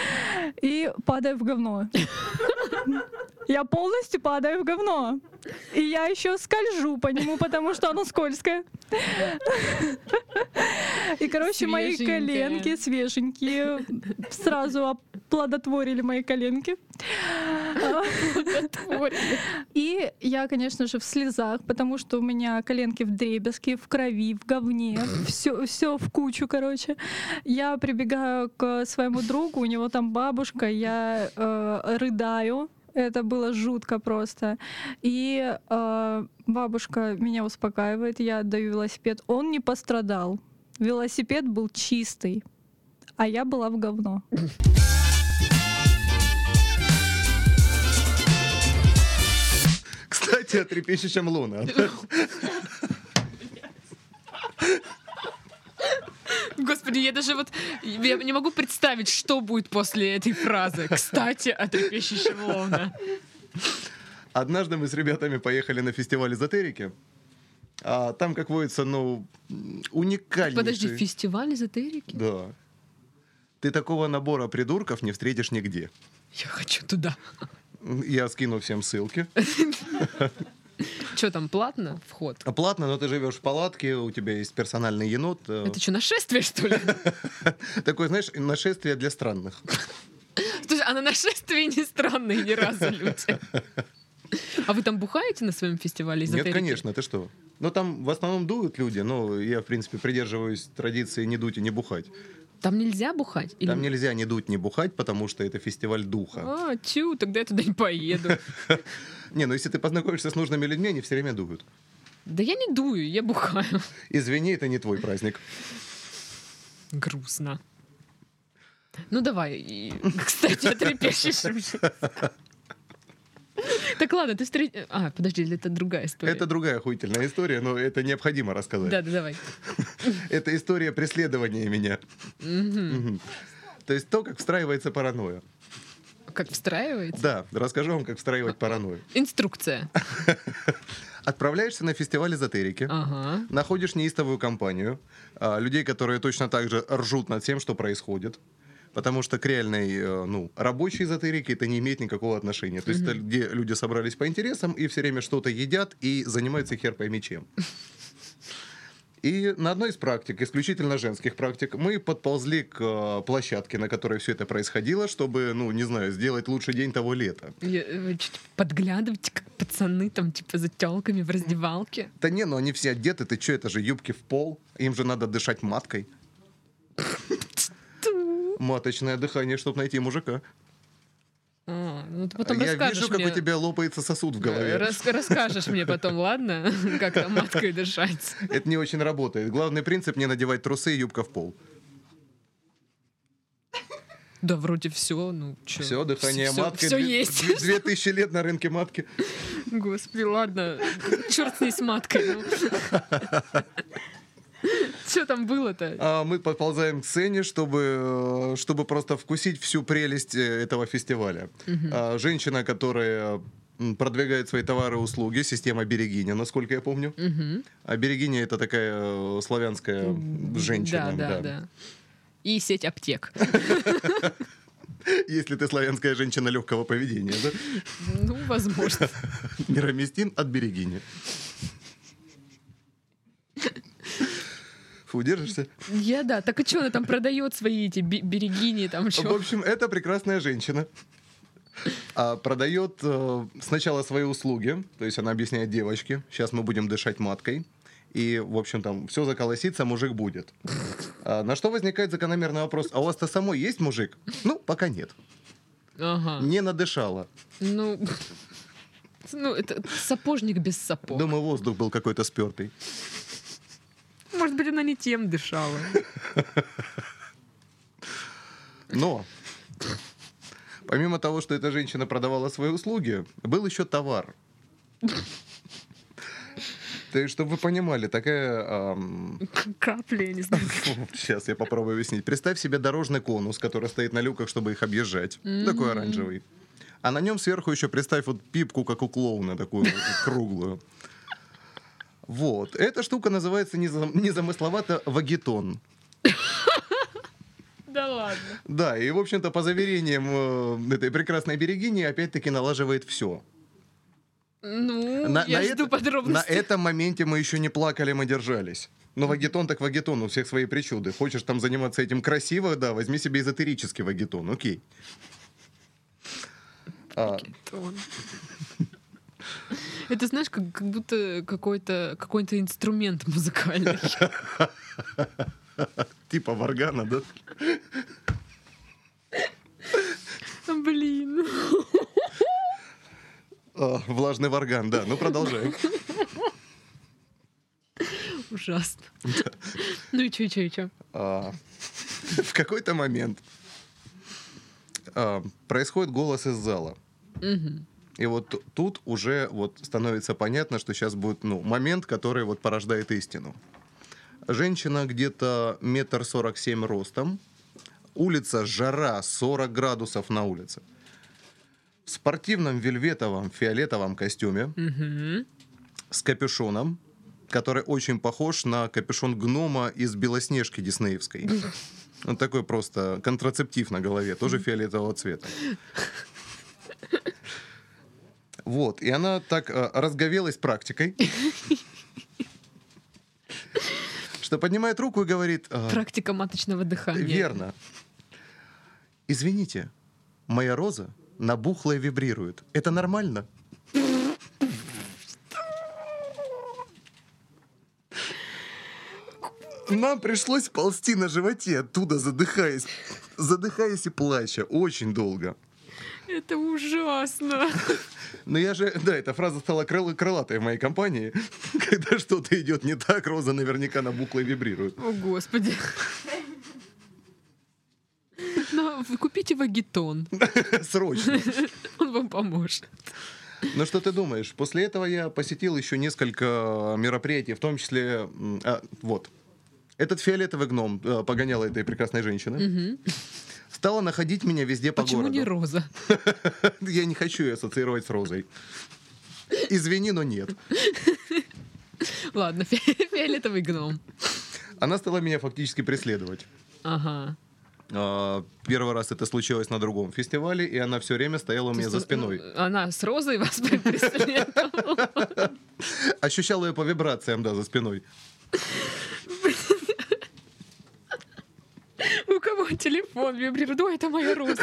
и падаю в говно. Я полностью падаю в говно. И я еще скольжу по нему, потому что оно скользкое. И, короче, мои коленки свеженькие сразу оплодотворили мои коленки. И я, конечно же, в слезах, потому что у меня коленки в дребезге, в крови, в говне, все, все в кучу, короче. Я прибегаю к своему другу, у него там бабушка, я э, рыдаю. Это было жутко просто. И э, бабушка меня успокаивает, я отдаю велосипед. Он не пострадал. Велосипед был чистый, а я была в говно. Кстати, о трепещущем луна. Господи, я даже вот я не могу представить, что будет после этой фразы. Кстати, о трепещущем луна. Однажды мы с ребятами поехали на фестиваль эзотерики. А там, как водится, ну, м, уникальнейший... Подожди, фестиваль эзотерики? Да. Ты такого набора придурков не встретишь нигде. Я хочу туда. Я скину всем ссылки. Что там, платно вход? А Платно, но ты живешь в палатке, у тебя есть персональный енот. э, Это что, нашествие, что ли? Такое, знаешь, нашествие для странных. Слушай, а на нашествии не странные ни разу люди. А вы там бухаете на своем фестивале эзотерики? Нет, конечно, ты что? Ну, там в основном дуют люди, но я, в принципе, придерживаюсь традиции не дуть и не бухать. Там нельзя бухать? Или- Там нельзя не дуть, не бухать, потому что это фестиваль духа. А, тю, тогда я туда не поеду. Не, ну если ты познакомишься с нужными людьми, они все время дуют. Да я не дую, я бухаю. Извини, это не твой праздник. Грустно. Ну давай, кстати, о трепещущем. Так ладно, ты встреч... А, подожди, это другая история. Это другая охуительная история, но это необходимо рассказать. Да, да, давай. Это история преследования меня. То есть то, как встраивается паранойя. Как встраивается? Да, расскажу вам, как встраивать паранойю. Инструкция. Отправляешься на фестиваль эзотерики. Ага. Находишь неистовую компанию, а, людей, которые точно так же ржут над тем, что происходит. Потому что к реальной, э, ну, рабочей эзотерике это не имеет никакого отношения. То есть это где люди собрались по интересам и все время что-то едят и занимаются хер пойми чем. И на одной из практик, исключительно женских практик, мы подползли к э, площадке, на которой все это происходило, чтобы, ну, не знаю, сделать лучший день того лета. Чуть подглядываете, как пацаны там, типа, за телками в раздевалке. Да не, ну они все одеты, ты что, это же юбки в пол, им же надо дышать маткой. Маточное дыхание, чтобы найти мужика. А, ну ты потом Я расскажешь вижу, как мне. у тебя лопается сосуд в голове. Рас- расскажешь мне потом, ладно? Как там маткой дышать. Это не очень работает. Главный принцип не надевать трусы и юбка в пол. Да, вроде все, ну чё. Все, дыхание Всё- матки. всё Две- есть. две- Две тысячи лет на рынке матки. Господи, ладно. Черт с ней с маткой. Что там было-то? А мы подползаем к сцене, чтобы, э, чтобы просто вкусить всю прелесть э, этого фестиваля. А, Женщина, которая продвигает свои товары и услуги, система Берегиня, насколько я помню. Мгм. А Берегиня это такая э, славянская женщина. Да, да, да. И сеть аптек. Если ты славянская женщина легкого поведения, да? Ну, возможно. Мироместин от Берегини. Фу, держишься? Я да. Так и что она там продает свои эти бе- берегини, там В что? общем, это прекрасная женщина. А, продает э, сначала свои услуги, то есть она объясняет девочке, сейчас мы будем дышать маткой, и, в общем, там все заколосится, мужик будет. А, на что возникает закономерный вопрос, а у вас-то самой есть мужик? Ну, пока нет. Ага. Не надышала. Ну, ну, это сапожник без сапог. Думаю, воздух был какой-то спертый. Может быть, она не тем дышала. Но, помимо того, что эта женщина продавала свои услуги, был еще товар. То есть, чтобы вы понимали, такая... ам, Капли, я не знаю. Сейчас я попробую объяснить. Представь себе дорожный конус, который стоит на люках, чтобы их объезжать. Такой оранжевый. А на нем сверху еще представь вот пипку, как у клоуна, такую вот круглую. Вот. Эта штука называется незам- незамысловато вагетон. Да ладно. Да, и, в общем-то, по заверениям э, этой прекрасной берегини, опять-таки налаживает все. Ну, На, я на жду это- подробностей. на этом моменте мы еще не плакали, мы держались. Но вагетон так вагетон, у всех свои причуды. Хочешь там заниматься этим красиво, да, возьми себе эзотерический вагетон, окей. А, Тон. Это знаешь, как, как будто какой-то какой-то инструмент музыкальный. типа варгана, да? Блин. А, влажный варган, да. Ну, продолжаем. Ужасно. Ну и чё, и чё, и чё? А, в какой-то момент а, происходит голос из зала. И вот тут уже вот становится понятно, что сейчас будет ну, момент, который вот порождает истину. Женщина где-то метр сорок семь ростом. Улица жара, 40 градусов на улице. В спортивном вельветовом фиолетовом костюме с капюшоном, который очень похож на капюшон гнома из Белоснежки диснеевской. Он такой просто контрацептив на голове, тоже фиолетового цвета. Вот, и она так э, разговелась практикой, что поднимает руку и говорит... э, Практика маточного дыхания. Верно. Извините, моя роза набухла и вибрирует. Это нормально? Нам пришлось ползти на животе оттуда, задыхаясь, задыхаясь и плача, очень долго. Это ужасно. Но я же, да, эта фраза стала крыл- крылатой в моей компании. Когда что-то идет не так, роза наверняка набухла и вибрирует. О, Господи. Но вы купите вагетон. Срочно. Он вам поможет. Ну что ты думаешь? После этого я посетил еще несколько мероприятий, в том числе, а, вот, этот фиолетовый гном э, погоняла этой прекрасной женщины. Мгм. Стала находить меня везде по Почему городу. не роза? Я не хочу ее ассоциировать с розой. Извини, но нет. Ладно, фи- фиолетовый гном. Она стала меня фактически преследовать. Ага. А, Первый раз это случилось на другом фестивале, и она все время стояла у меня за спиной. Она с розой вас преследовала. Ощущала ее по вибрациям, да, за спиной. Кого телефон вибрирует? Ой, это моя ужас.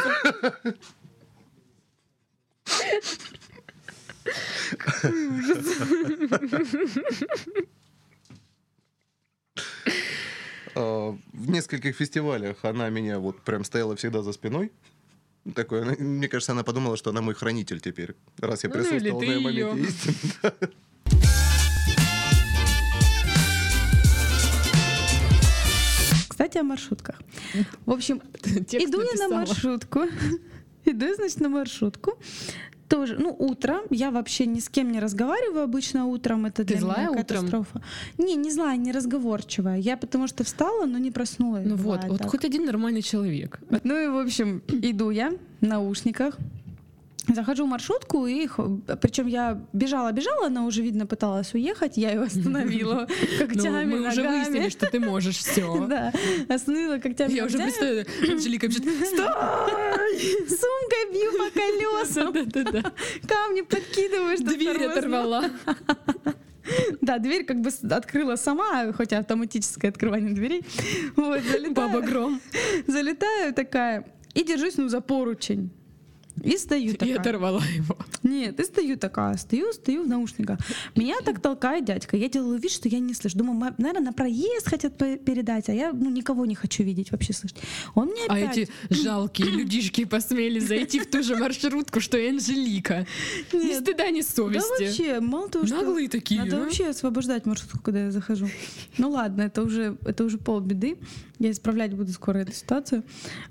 А, В нескольких фестивалях она меня вот прям стояла всегда за спиной. Такое, она- мне кажется, она подумала, что она мой хранитель теперь, раз я Ну, или присутствовал на моменте истины. Кстати, о маршрутках. В общем, иду я на маршрутку. Иду значит, на маршрутку. Тоже, ну, утро. Я вообще ни с кем не разговариваю обычно утром. Это Ты для злая меня утром? катастрофа. Не, не злая, не разговорчивая. Я потому что встала, но не проснулась. Ну вот, вот так. хоть один нормальный человек. Ну и, в общем, иду я в наушниках. Захожу в маршрутку, и причем я бежала-бежала, она уже, видно, пыталась уехать, я ее остановила Ну, когтями, мы уже выяснили, что ты можешь все. Да, остановила когтями. Я уже представляю, Анжелика Стой! Сумкой бью по колесам, да-да-да, камни подкидываю, чтобы дверь оторвала. Да, дверь как бы открыла сама, хотя автоматическое открывание дверей. Вот, залетаю, Баба Гром. залетаю такая и держусь, ну, за поручень. И стою такая. оторвала его. Нет, и стою такая, стою, стою в наушниках. Меня так толкает дядька. Я делаю вид, что я не слышу. Думаю, наверное, на проезд хотят передать, а я ну, никого не хочу видеть, вообще слышать. Он мне А опять... эти жалкие людишки посмели зайти в ту же маршрутку, что и Анжелика. Ни Нет. стыда, ни Да совести. вообще, мало того, что... Наглые такие, Надо а? вообще освобождать маршрутку, когда я захожу. Ну ладно, это уже, это уже полбеды. Я исправлять буду скоро эту ситуацию.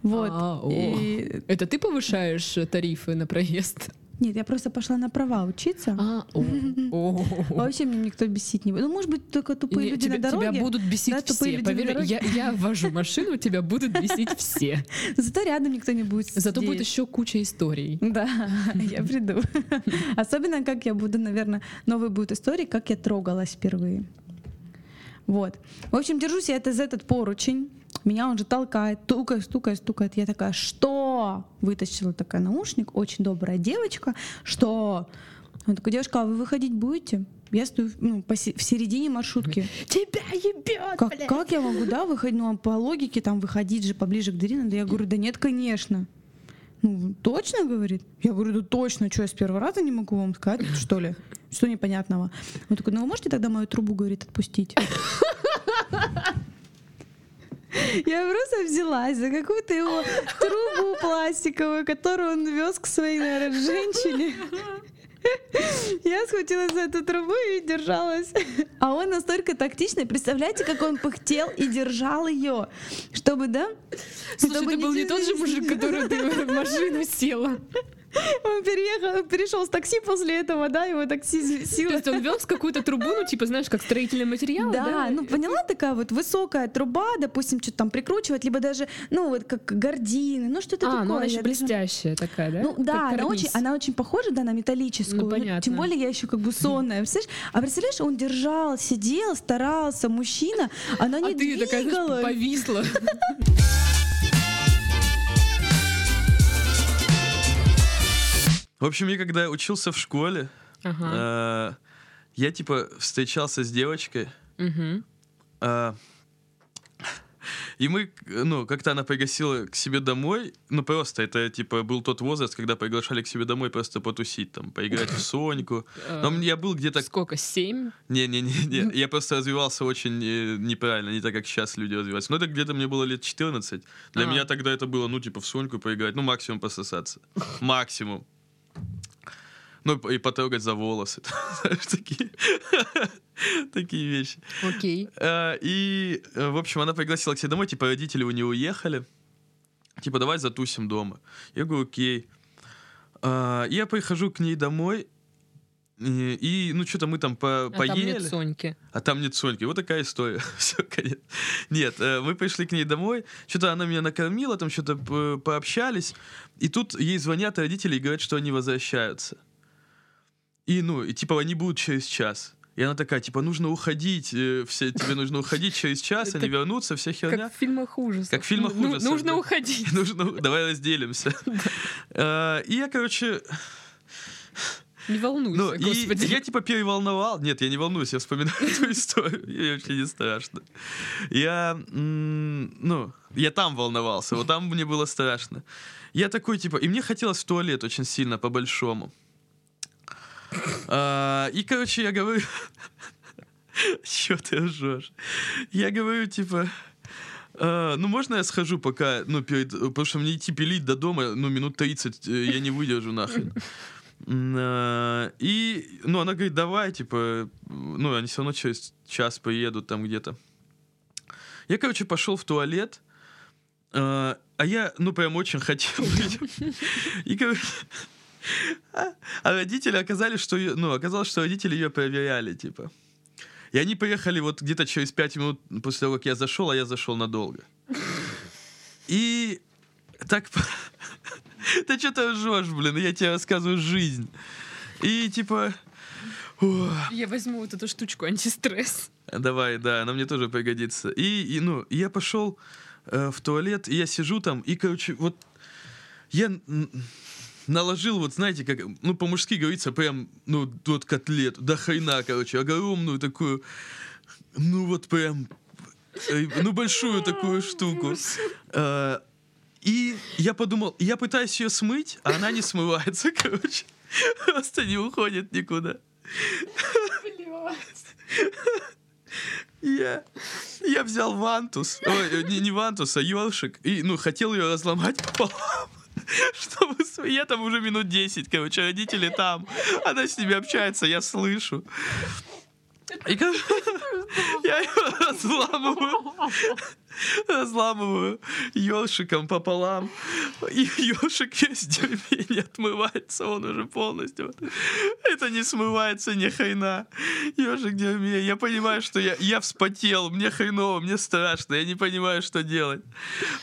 Вот. А, о. И- Это ты повышаешь тарифы на проезд? Нет, я просто пошла на права учиться. А, о, о. Вообще меня никто бесить не будет. Ну, может быть, только тупые Не, люди тебя, на дороге. тебя будут бесить Да, все. люди Поверь, я, я вожу машину, тебя будут бесить все. Зато рядом никто не будет Зато будет сидеть. еще куча историй. Да, я приду. Особенно, как я буду, наверное, новые будут истории, как я трогалась впервые. Вот. В общем, держусь я это, за этот поручень. Меня он же толкает, стукает, стукает, стукает. Я такая, что? Вытащила такая наушник, очень добрая девочка. Что? Он такой, девушка, а вы выходить будете? Я стою ну, посе- в середине маршрутки. Тебя ебет, Как, как я могу, да, выходить? Ну, а по логике там выходить же поближе к двери надо. Я говорю, да нет, конечно. Ну, точно, говорит? Я говорю, да точно, что я с первого раза не могу вам сказать, что ли? Что непонятного? Он такой, ну вы можете тогда мою трубу, говорит, отпустить? Я просто взялась за какую-то его трубу пластиковую, которую он вез к своей, наверное, женщине. Я схватилась за эту трубу и держалась. А он настолько тактичный. Представляете, как он пыхтел и держал ее, чтобы, да? Слушай, чтобы это был не тот же мужик, который ты в машину села. Он переехал, перешел с такси после этого, да, его такси То сила. есть он вез какую-то трубу, ну, типа, знаешь, как строительный материал, да? Да, ну поняла такая вот высокая труба, допустим, что-то там прикручивать, либо даже, ну вот как гардины, ну что-то А, такое. ну она еще я даже- блестящая такая, да? Ну да, она очень, она очень похожа, да, на металлическую. Ну, понятно. тем более я еще как бы сонная, представляешь? А представляешь, он держал, сидел, старался, мужчина, она не А ты такая, знаешь, двигалась. повисла. В общем, я когда учился в школе, Ага. э, я типа встречался с девочкой, а, и мы, ну, как-то она пригласила к себе домой, ну, просто это, типа, был тот возраст, когда приглашали к себе домой просто потусить, там, поиграть в Соньку. Но Э, я был где-то... Сколько? Семь? Не-не-не, я просто развивался очень э, неправильно, не так, как сейчас люди развиваются. Но это где-то мне было лет 14. Для меня тогда это было, ну, типа, в Соньку поиграть, ну, максимум пососаться. Максимум. Ну, и потрогать за волосы. Знаешь, такие, такие вещи. Окей. А, И, э, в общем, она пригласила к себе домой, типа, родители у нее уехали. Типа, давай затусим дома. Я говорю, окей. А, Я прихожу к ней домой, и, ну, что-то мы там по- А там поели. нет Соньки. А там нет Соньки. Вот такая история. Все, конец. Нет, э, мы пришли к ней домой, что-то она меня накормила, там что-то пообщались, и тут ей звонят родители и говорят, что они возвращаются. И, ну, и типа они будут через час. И она такая, типа, нужно уходить, э, все, тебе нужно уходить через час, они вернутся, вся херня. Как в фильмах ужасов. Как в фильмах Ну, ужасов, Нужно да. уходить. Нужно, давай разделимся. Э, И я, короче, Не волнуйся, ну, и господи. я типа переволновал. Нет, я не волнуюсь, я вспоминаю эту историю. Мне вообще не страшно. Я, ну, я там волновался, вот там мне было страшно. Я такой, типа, и мне хотелось в туалет очень сильно, по-большому. А, И, короче, я говорю... Чё ты ржешь? Я говорю, типа... «А, ну, можно я схожу пока, ну, перед... Потому что мне идти пилить до дома, ну, минут 30 э, я не выдержу нахрен. А, И, ну, она говорит, давай, типа, ну, они все равно через час поедут там где-то. Я, короче, пошел в туалет, а я, ну, прям очень хотел. И, короче, а родители оказались, что, ну, оказалось, что родители ее проверяли, типа. И они приехали вот где-то через пять минут после того, как я зашел, а я зашел надолго. И так... Ты что ты ржешь, блин? Я тебе рассказываю жизнь. И типа... Я возьму вот эту штучку антистресс. Давай, да, она мне тоже пригодится. И, и, ну, я пошел э, в туалет, и я сижу там, и, короче, вот я наложил, вот знаете, как, ну, по-мужски говорится, прям, ну, вот котлету, до хрена, короче, огромную такую, ну, вот прям, э, ну, большую такую штуку. Э, И я подумал, я пытаюсь ее смыть, а она не смывается, короче. Просто не уходит никуда. Я, я взял вантус, ой, не, не вантус, а ёршик, и, ну, хотел ее разломать пополам, чтобы... Я там уже минут 10, короче, родители там, она с ними общается, я слышу. И как- я ее разламываю, разламываю ёршиком пополам, и ёршик весь дерьме не отмывается, он уже полностью. Это не смывается ни хрена. В дерьме. Я понимаю, что я, я вспотел, мне хреново, мне страшно, я не понимаю, что делать.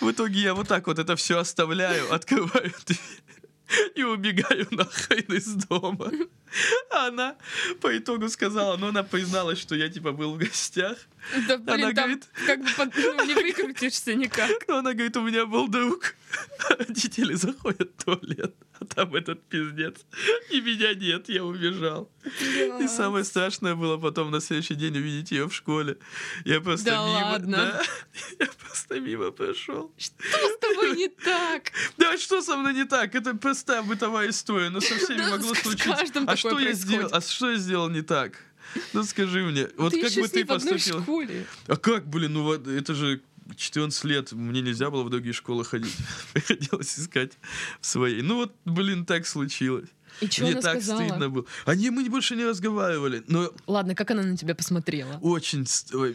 В итоге я вот так вот это все оставляю, открываю дверь и убегаю нахрен из дома. Она по итогу сказала, ну она призналась, что я типа был в гостях. Да, блин, Она там говорит- как бы под- ну, не выкрутишься никак. Но она говорит, у меня был друг. Родители заходят в туалет, а там этот пиздец. И меня нет, я убежал. И самое страшное было потом на следующий день увидеть ее в школе. Я просто Да мимо... ладно? да. я просто мимо прошел. Что с тобой не так? Да что со мной не так? Это простая бытовая история, но со всеми Да, могло случиться. А что я сделал? происходит. А что я сделал не так? Ну скажи мне, вот ты как бы ты в одной поступила? школе. А как, блин, ну вот это же 14 лет, мне нельзя было в другие школы ходить. Приходилось искать в своей. Ну вот, блин, так случилось. И что мне она так сказала? стыдно было. Они мы больше не разговаривали. Но Ладно, как она на тебя посмотрела? очень...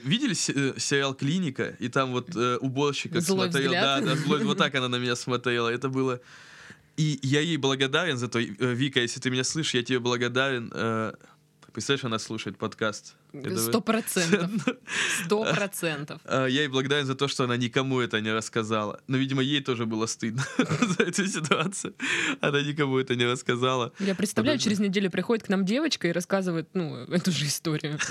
Видели э, сериал «Клиника»? И там вот э, уборщик как Злой смотрел. взгляд. Да, да, злой. Вот так она на меня смотрела. Это было... И я ей благодарен за то. Э, Вика, если ты меня слышишь, я тебе благодарен. Э, Представляешь, она слушает подкаст. Сто процентов. Сто процентов. А, Я ей благодарен за то, что она никому это не рассказала. Но, видимо, ей тоже было стыдно за эту ситуацию. Она никому это не рассказала. Я представляю, через неделю приходит к нам девочка и рассказывает, ну, эту же историю.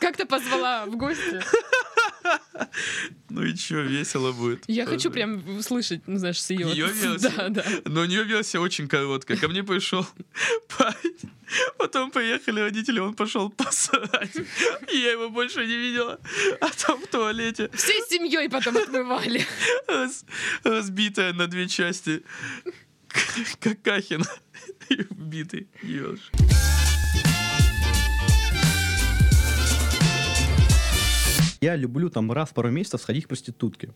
Как ты позвала в гости? Ну и чё, весело будет. Я Тоже. хочу прям услышать, ну, знаешь, с ее... Её версию? Да, да. Но у нее версия очень короткая. Ко мне пришел парень, потом поехали родители, он пошел посрать. Я его больше не видела. А там в туалете Всей семьей потом отмывали. раз- разбитая на две части Какахина убитый еж. Я люблю там раз в пару месяцев сходить к проститутке.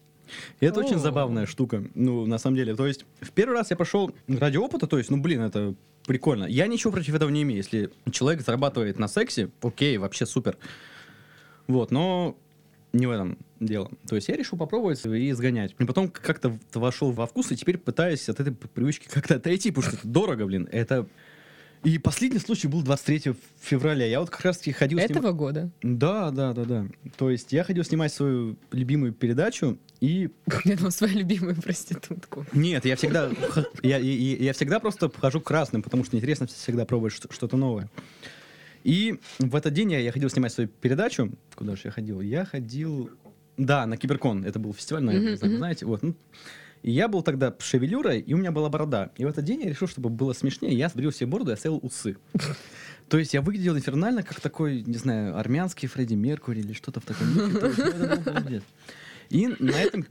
И это очень О. забавная штука. Ну, на самом деле. То есть, в первый раз я пошел ради опыта, то есть, ну, блин, это прикольно. Я ничего против этого не имею. Если человек зарабатывает на сексе, окей, вообще супер. Вот, но не в этом дело. То есть я решил попробовать и сгонять. И потом как-то вошел во вкус, и теперь пытаюсь от этой привычки как-то отойти, потому что это дорого, блин. Это... И последний случай был 23 февраля. Я вот как раз-таки ходил с ним- Этого года? да, да, да, да. То есть я ходил снимать свою любимую передачу, и Я думала, свою любимую проститутку. нет, я всегда, я, я, я всегда просто хожу красным, потому что интересно всегда пробовать что- что-то новое. И в этот день я, я ходил снимать свою передачу. Куда же я ходил? Я ходил... Да, на Киберкон. Это был фестиваль, наверное, Мгм, знаете, знаете. Вот. И я был тогда шевелюрой, и у меня была борода. И в этот день я решил, чтобы было смешнее, я сбрил себе бороду и оставил усы. То есть я выглядел инфернально, как такой, не знаю, армянский Фредди Меркури или что-то в таком ну. И на этом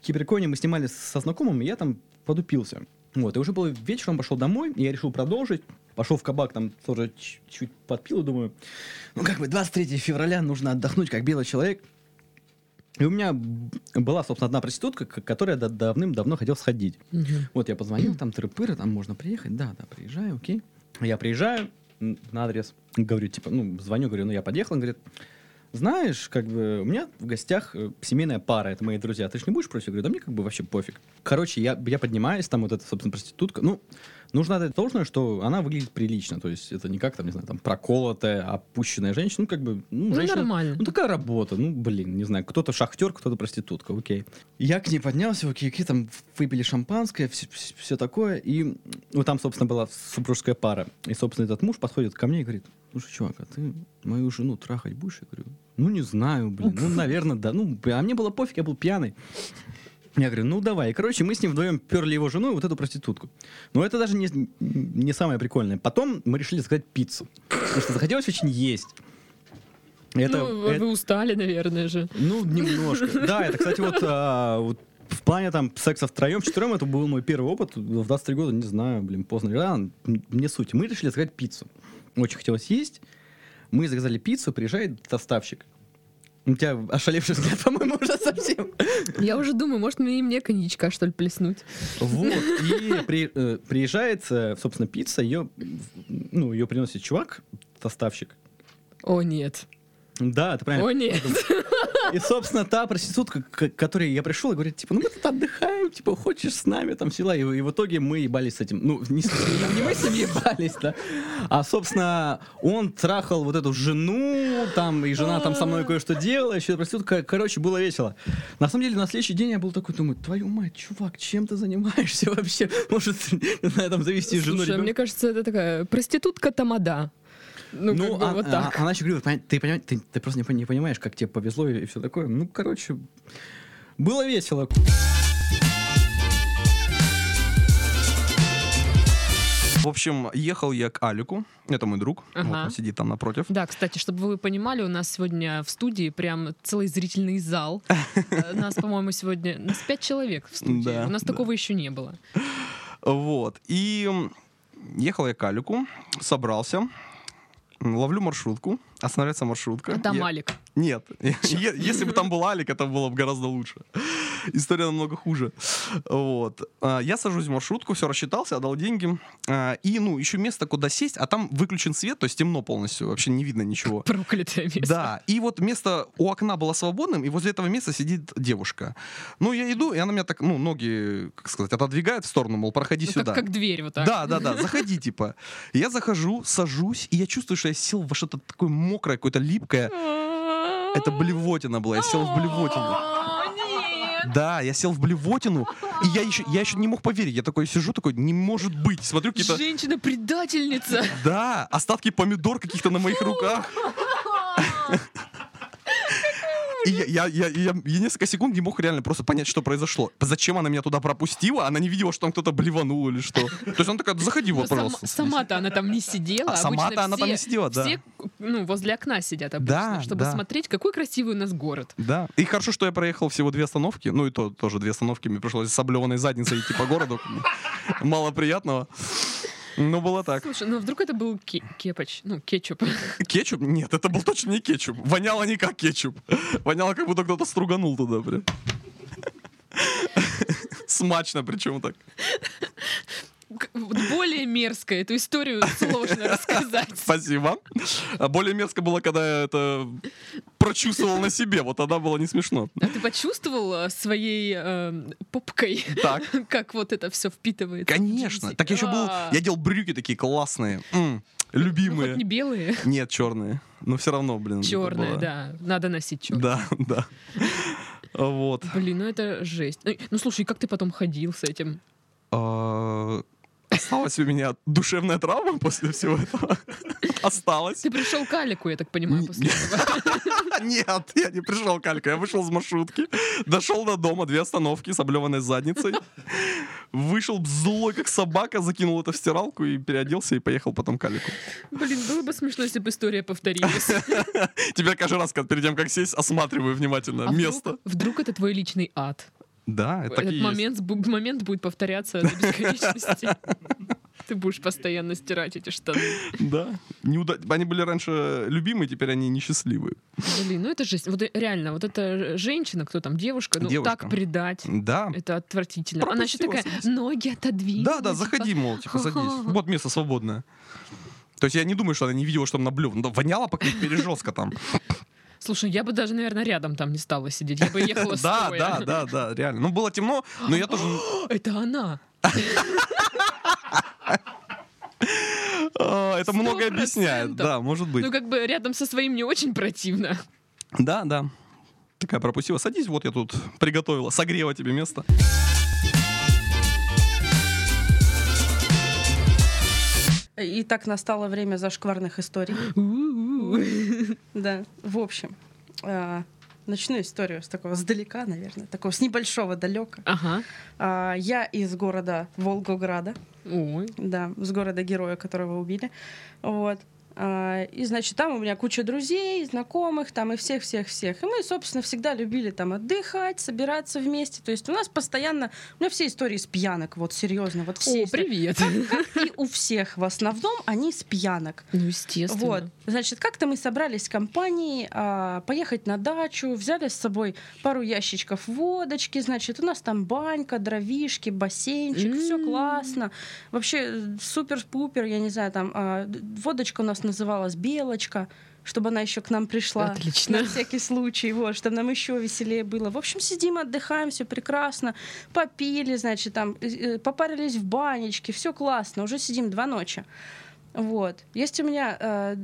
киберконе мы снимали со знакомым, и я там подупился. Вот, и уже был вечер, он пошел домой, и я решил продолжить. Пошел в кабак, там тоже ч- чуть подпил, и думаю, ну как бы 23 февраля нужно отдохнуть, как белый человек. И у меня была, собственно, одна проститутка, к которой я да- давным-давно хотел сходить. Мгм. Вот я позвонил, там тыры там можно приехать. Да, да, приезжаю, окей. Я приезжаю на адрес, говорю, типа, ну, звоню, говорю, ну, я подъехал, он говорит, знаешь, как бы, у меня в гостях э, семейная пара, это мои друзья, ты же не будешь против? Я говорю, да мне как бы вообще пофиг. Короче, я, я поднимаюсь, там вот эта, собственно, проститутка, ну, нужно отдать должное, что она выглядит прилично, то есть это не как, там, не знаю, там, проколотая, опущенная женщина, ну, как бы, ну, Ну, женщина... нормально. Ну, такая работа, ну, блин, не знаю, кто-то шахтер, кто-то проститутка, окей. Я к ней поднялся, окей, окей, там выпили шампанское, все, такое, и ну, там, собственно, была супружеская пара. И, собственно, этот муж подходит ко мне и говорит, слушай, чувак, а ты мою жену трахать будешь? Я говорю, ну, не знаю, блин, ну, наверное, да. Ну, а мне было пофиг, я был пьяный. Я говорю, ну давай. И, короче, мы с ним вдвоем перли его жену и вот эту проститутку. Но это даже не, не самое прикольное. Потом мы решили заказать пиццу. Потому что захотелось очень есть. Это, ну, это- вы устали, наверное же. ну, немножко. Да, это, кстати, вот, а, вот в плане там секса втроем, вчетвером, это был мой первый опыт. В 23 года, не знаю, блин, поздно. Да, не суть. Мы решили заказать пиццу. Очень хотелось есть. Мы заказали пиццу, приезжает доставщик. У тебя ошалевший взгляд, по-моему, уже совсем. Я уже думаю, может, мне и мне коньячка, что ли, плеснуть. Вот. И при- э, приезжает, э, собственно, пицца, ее, ну, ее приносит чувак, доставщик. О, нет. Да, ты правильно. О, нет. И, собственно, та проститутка, к которой я пришел, и говорит, типа, ну мы тут отдыхаем, типа, хочешь с нами, там, села. И, и в итоге мы ебались с этим. Ну, не, не- не мы с ним ебались, да. А, собственно, он трахал вот эту жену, там, и жена там со мной кое-что делала, еще проститутка. Короче, было весело. На самом деле, на следующий день я был такой, думаю, твою мать, чувак, чем ты занимаешься вообще? Может, знаю, там, завести жену, Слушай, а мне кажется, это такая проститутка тамада. Ну, как бы а- вот а- так. она еще говорила, «Понять- ты, понимаешь, ты, ты просто не, не понимаешь, как тебе повезло и, все такое. Ну, короче, было весело. В общем, ехал я к Алику, это мой друг, вот Ага. он сидит там напротив. Да, кстати, чтобы вы понимали, у нас сегодня в студии прям целый зрительный зал. Э, Нас, по-моему, сегодня... Нас пять человек в студии. Да, У нас да. такого еще не было. Вот, и ехал я к Алику, собрался, ловлю маршрутку, останавливается маршрутка. А там Я- Алик. Нет, если бы там был Алик, это было бы гораздо лучше. История намного хуже. Вот. А, Я сажусь в маршрутку, все рассчитался, отдал деньги. А, И, ну, еще место, куда сесть, а там выключен свет, то есть темно полностью, вообще не видно ничего. Проклятое место. Да, и вот место у окна было свободным, и возле этого места сидит девушка. Ну, я иду, и она меня так, ну, ноги, как сказать, отодвигает в сторону, мол, проходи Ну, сюда. как, как дверь вот так. Да, да, да, заходи, типа. Я захожу, сажусь, и я чувствую, что я сел во что-то такое мокрое, какое-то липкое. Это блевотина была, я сел в блевотину. Нет. Да, я сел в блевотину, и я еще, я еще не мог поверить. Я такой сижу, такой, не может быть. Смотрю какие-то... Женщина-предательница. Да, остатки помидор каких-то на моих руках. И я, я, я, я- я несколько секунд не мог реально просто понять, что произошло. Зачем она меня туда пропустила? Она не видела, что там кто-то блеванул или что. То есть она такая, заходи вот, Ну, сам- пожалуйста. Сама-то она там не сидела. А сама-то она там не сидела, да. Все ну, возле окна сидят обычно, Да, чтобы да. смотреть, какой красивый у нас город. Да. И хорошо, что я проехал всего две остановки. Ну и то тоже две остановки. Мне пришлось с облеванной задницей идти по городу. Мало приятного. Ну, было так. Слушай, ну вдруг это был ке- кепач, ну, кетчуп. Кетчуп? Нет, это был точно не кетчуп. Воняло не как кетчуп. Воняло, как будто кто-то струганул туда прям. Смачно причем так. Более мерзко эту историю сложно рассказать. Спасибо. А более мерзко было, когда я это прочувствовал на себе. Вот тогда было не смешно. А ты почувствовал э, своей э, попкой, Так. как вот это все впитывает? Конечно. Так я еще был... Я делал брюки такие классные. м, Ну, Любимые. не белые, Нет, черные. Но все равно, блин. черные, да. Надо носить черные. Да, да. Вот. Блин, ну это жесть. Ну, Ну слушай, как ты потом ходил с этим? Осталась у меня душевная травма после всего этого. Осталась. Ты пришел к Алику, я так понимаю, после этого. Нет, я не пришел к Альке. Я вышел из маршрутки, дошел до дома, две остановки с облеванной задницей. Вышел злой, как собака, закинул это в стиралку и переоделся и поехал потом к Алику. Блин, было бы смешно, если бы история повторилась. Тебя каждый раз, перед тем, как сесть, осматриваю внимательно А вдруг- место. Вдруг это твой личный ад? Да, это Этот есть. момент, бу- момент будет повторяться до бесконечности. Ты будешь постоянно стирать эти штаны. Да. Неуда- Они были раньше любимые, теперь они несчастливые. Блин, ну это жесть. Вот реально, вот эта женщина, кто там, девушка, ну Девушка. так предать. Да. Это отвратительно. Она еще Пропустила, такая, садись. ноги отодвинь. Да, да, заходи, мол, типа, садись. Вот место свободное. То есть я не думаю, что она не видела, что наблюл. Но воняло пока пережестко там. Слушай, я бы даже, наверное, рядом там не стала сидеть. Я бы ехала Да, да, да, да, реально. Ну, было темно, но я тоже... Это она. Это многое объясняет, да, может быть. Ну, как бы рядом со своим не очень противно. Да, да. Такая пропустила. Садись, вот я тут приготовила, согрела тебе место. И так настало время зашкварных историй. Да, в общем, а, начну историю с такого сдалека, наверное, такого с небольшого далека. Ага. А, Я из города Волгограда, Ой. да, с города героя, которого убили. Вот. А, И, значит, там у меня куча друзей, знакомых, там и всех-всех-всех. И мы, собственно, всегда любили там отдыхать, собираться вместе. То есть у нас постоянно... У меня все истории с пьянок, вот серьезно. Вот все О, привет. И у всех в основном они с пьянок. Ну, естественно. Вот, значит, как-то мы собрались с компанией а, поехать на дачу, взяли с собой пару ящичков водочки, значит, у нас там банька, дровишки, бассейнчик, все М. классно. Вообще э, супер-пупер, я не знаю, там а, водочка у нас называлась Белочка, чтобы она еще к нам пришла. Отлично. На всякий случай, вот, чтобы нам еще веселее было. В общем, сидим, отдыхаем, все прекрасно. Попили, значит, там, э, э, попарились в банечке, все классно. Уже сидим два ночи. Вот. Есть у меня э,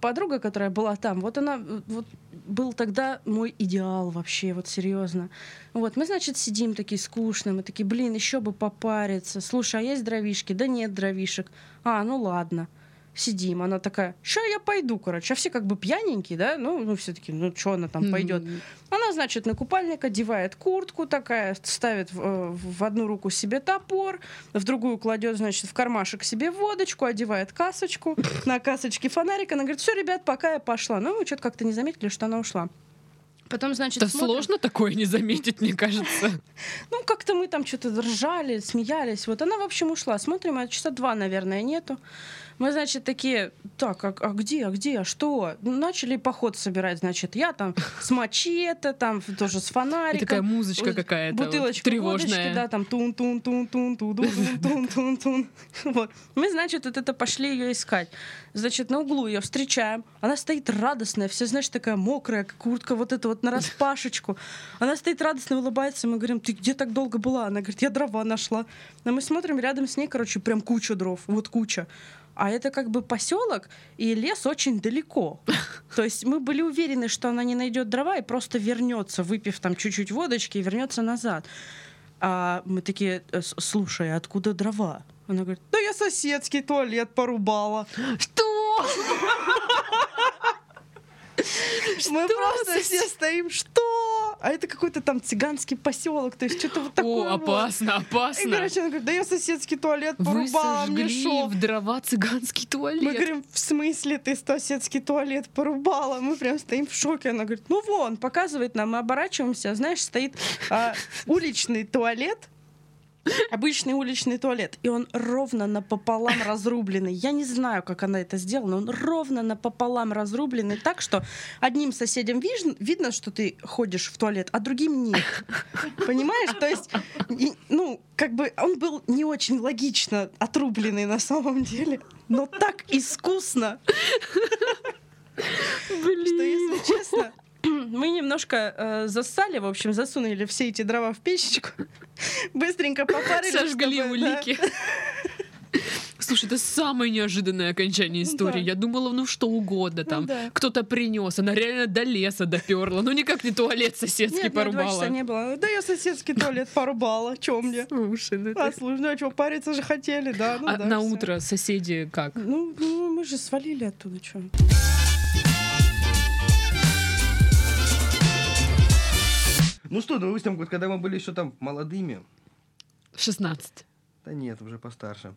подруга, которая была там. Вот она, э, вот был тогда мой идеал вообще, вот серьезно. Вот, мы, значит, сидим такие скучные, мы такие, блин, еще бы попариться. Слушай, а есть дровишки? Да нет дровишек. А, ну ладно. Сидим, она такая, ща я пойду, короче. А все как бы пьяненькие, да? Ну, ну все таки ну что она там пойдет? М, Она, значит, на купальник одевает куртку такая, ставит в, э, в одну руку себе топор, в другую кладет, значит, в кармашек себе водочку, одевает касочку, на касочке фонарик. Она говорит, все, ребят, пока я пошла. Ну, мы что-то как-то не заметили, что она ушла. Потом, значит, Это смотрим. сложно такое не заметить, мне кажется. Ну, как-то мы там что-то ржали, смеялись. Вот она, в общем, ушла. Смотрим, а часа два, наверное, нету. Мы, значит, такие, так, а, а где, а где, а что? Ну, начали поход собирать, значит, я там с мачете, там тоже с И фонариком. такая музычка Вот, какая-то вот Бутылочка водочки, тревожная. да, там тун тун тун тун тун тун тун тун тун Вот. Мы, значит, вот это пошли ее искать. Значит, на углу ее встречаем. Она стоит радостная, вся, знаешь, такая мокрая, куртка вот эта вот на распашечку. Она стоит радостно, улыбается. Мы говорим, ты где так долго была? Она говорит, я дрова нашла. Но мы смотрим, рядом с ней, короче, прям куча дров. Вот куча. А это как бы поселок, и лес очень далеко. То есть мы были уверены, что она не найдет дрова и просто вернется, выпив там чуть-чуть водочки, и вернется назад. А мы такие, «Э, слушай, а откуда дрова? Она говорит, да я соседский туалет порубала. Что? Мы просто все стоим, что? А это какой-то там цыганский поселок, то есть что-то вот такое. О, вот. опасно, И, опасно. короче, она говорит, да я соседский туалет Вы порубала, мне шо? в дрова цыганский туалет. Мы говорим, в смысле ты соседский туалет порубала? Мы прям стоим в шоке. Она говорит, ну вон, показывает нам, мы оборачиваемся, знаешь, стоит а, уличный туалет, Обычный уличный туалет, и он ровно напополам разрубленный. Я не знаю, как она это сделала, но он ровно напополам разрубленный так, что одним соседям виж- видно, что ты ходишь в туалет, а другим нет. Понимаешь? То есть, и, ну, как бы он был не очень логично отрубленный на самом деле, но так искусно, что, если честно, мы немножко э, засали, в общем, засунули все эти дрова в печечку, быстренько попарили. Сожгли чтобы, да. улики. Слушай, это самое неожиданное окончание истории. Да. Я думала, ну что угодно там. да. Кто-то принес, она реально до леса доперла. Ну никак не туалет соседский Нет, нет, два порубала. часа не было. Да я соседский туалет порубала. Чё мне? Слушай, ну А, слушай, ну а что, париться же хотели, да? Ну, А да, на всё. утро соседи как? Ну, ну, мы же свалили оттуда, что? Ну что, допустим, вот когда мы были еще там молодыми, 16. да нет, уже постарше.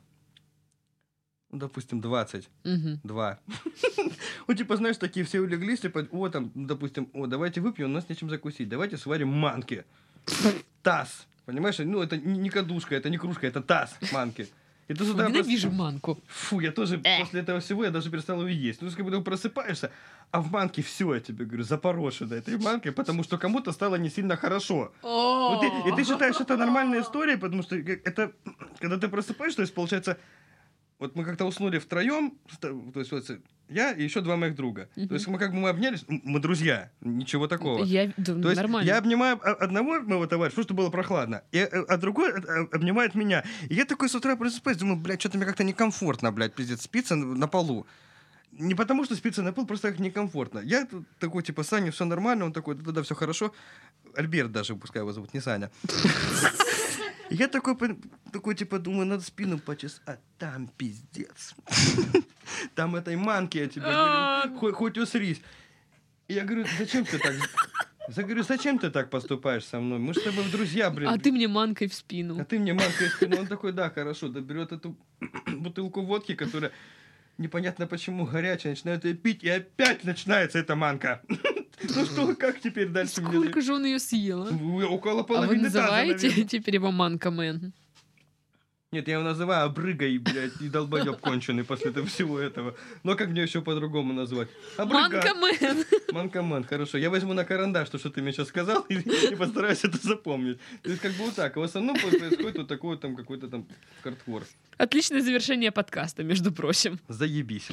Ну, допустим, 20. Мгм. Два. Ну, типа, знаешь, такие все улеглись, типа, о, там, ну, допустим, о, давайте выпьем, у нас нечем закусить, давайте сварим манки. Таз. Понимаешь, ну, это не кадушка, это не кружка, это таз манки. И ты с Фу, утра просто- Ненавижу манку. Фу, я тоже Э. после этого всего я даже перестал ее есть. Ну, как будто просыпаешься, а в манке все, я тебе говорю, запорошено этой манкой, потому что кому-то стало не сильно хорошо. Вот ты- и ты считаешь, это нормальная история, потому что это, когда ты просыпаешься, то есть, получается, вот мы как-то уснули втроем, то есть, вот, я и еще два моих друга. Мгм. То есть мы как бы мы обнялись, мы друзья, ничего такого. Я, да, То есть нормально. я обнимаю одного моего товарища, потому что было прохладно, и, э, а другой э, э, обнимает меня. И я такой с утра просыпаюсь, думаю, блядь, что-то мне как-то некомфортно, блядь, пиздец, спится на полу. Не потому, что спится на пол, просто как некомфортно. Я такой, типа, Саня, все нормально, он такой, да-да, все хорошо. Альберт даже, пускай его зовут, не Саня. Я такой, такой, типа, думаю, надо спину почесать. А там пиздец. Там этой манки, я тебе говорю, хоть, хоть усрись. Я говорю, зачем ты так... Я говорю, зачем ты так поступаешь со мной? Мы же с тобой друзья, блин. А ты мне манкой в спину. А ты мне манкой в спину. Он такой, да, хорошо. Да берет эту бутылку водки, которая непонятно почему горячая, начинает ее пить, и опять начинается эта манка. Ну что, как теперь дальше Сколько же он ее съел? Около А вы половины называете теперь его манка мэн? Нет, я его называю обрыгой, блядь, и долбоеб конченый после этого всего этого. Но как мне еще по-другому назвать? Обрыга. Манка мэн! Манкамен, хорошо. Я возьму на карандаш то, что ты мне сейчас сказал, и, и постараюсь это запомнить. То есть как бы вот так. А в основном происходит вот такой там какой-то там хардкор. Отличное завершение подкаста, между прочим. Заебись.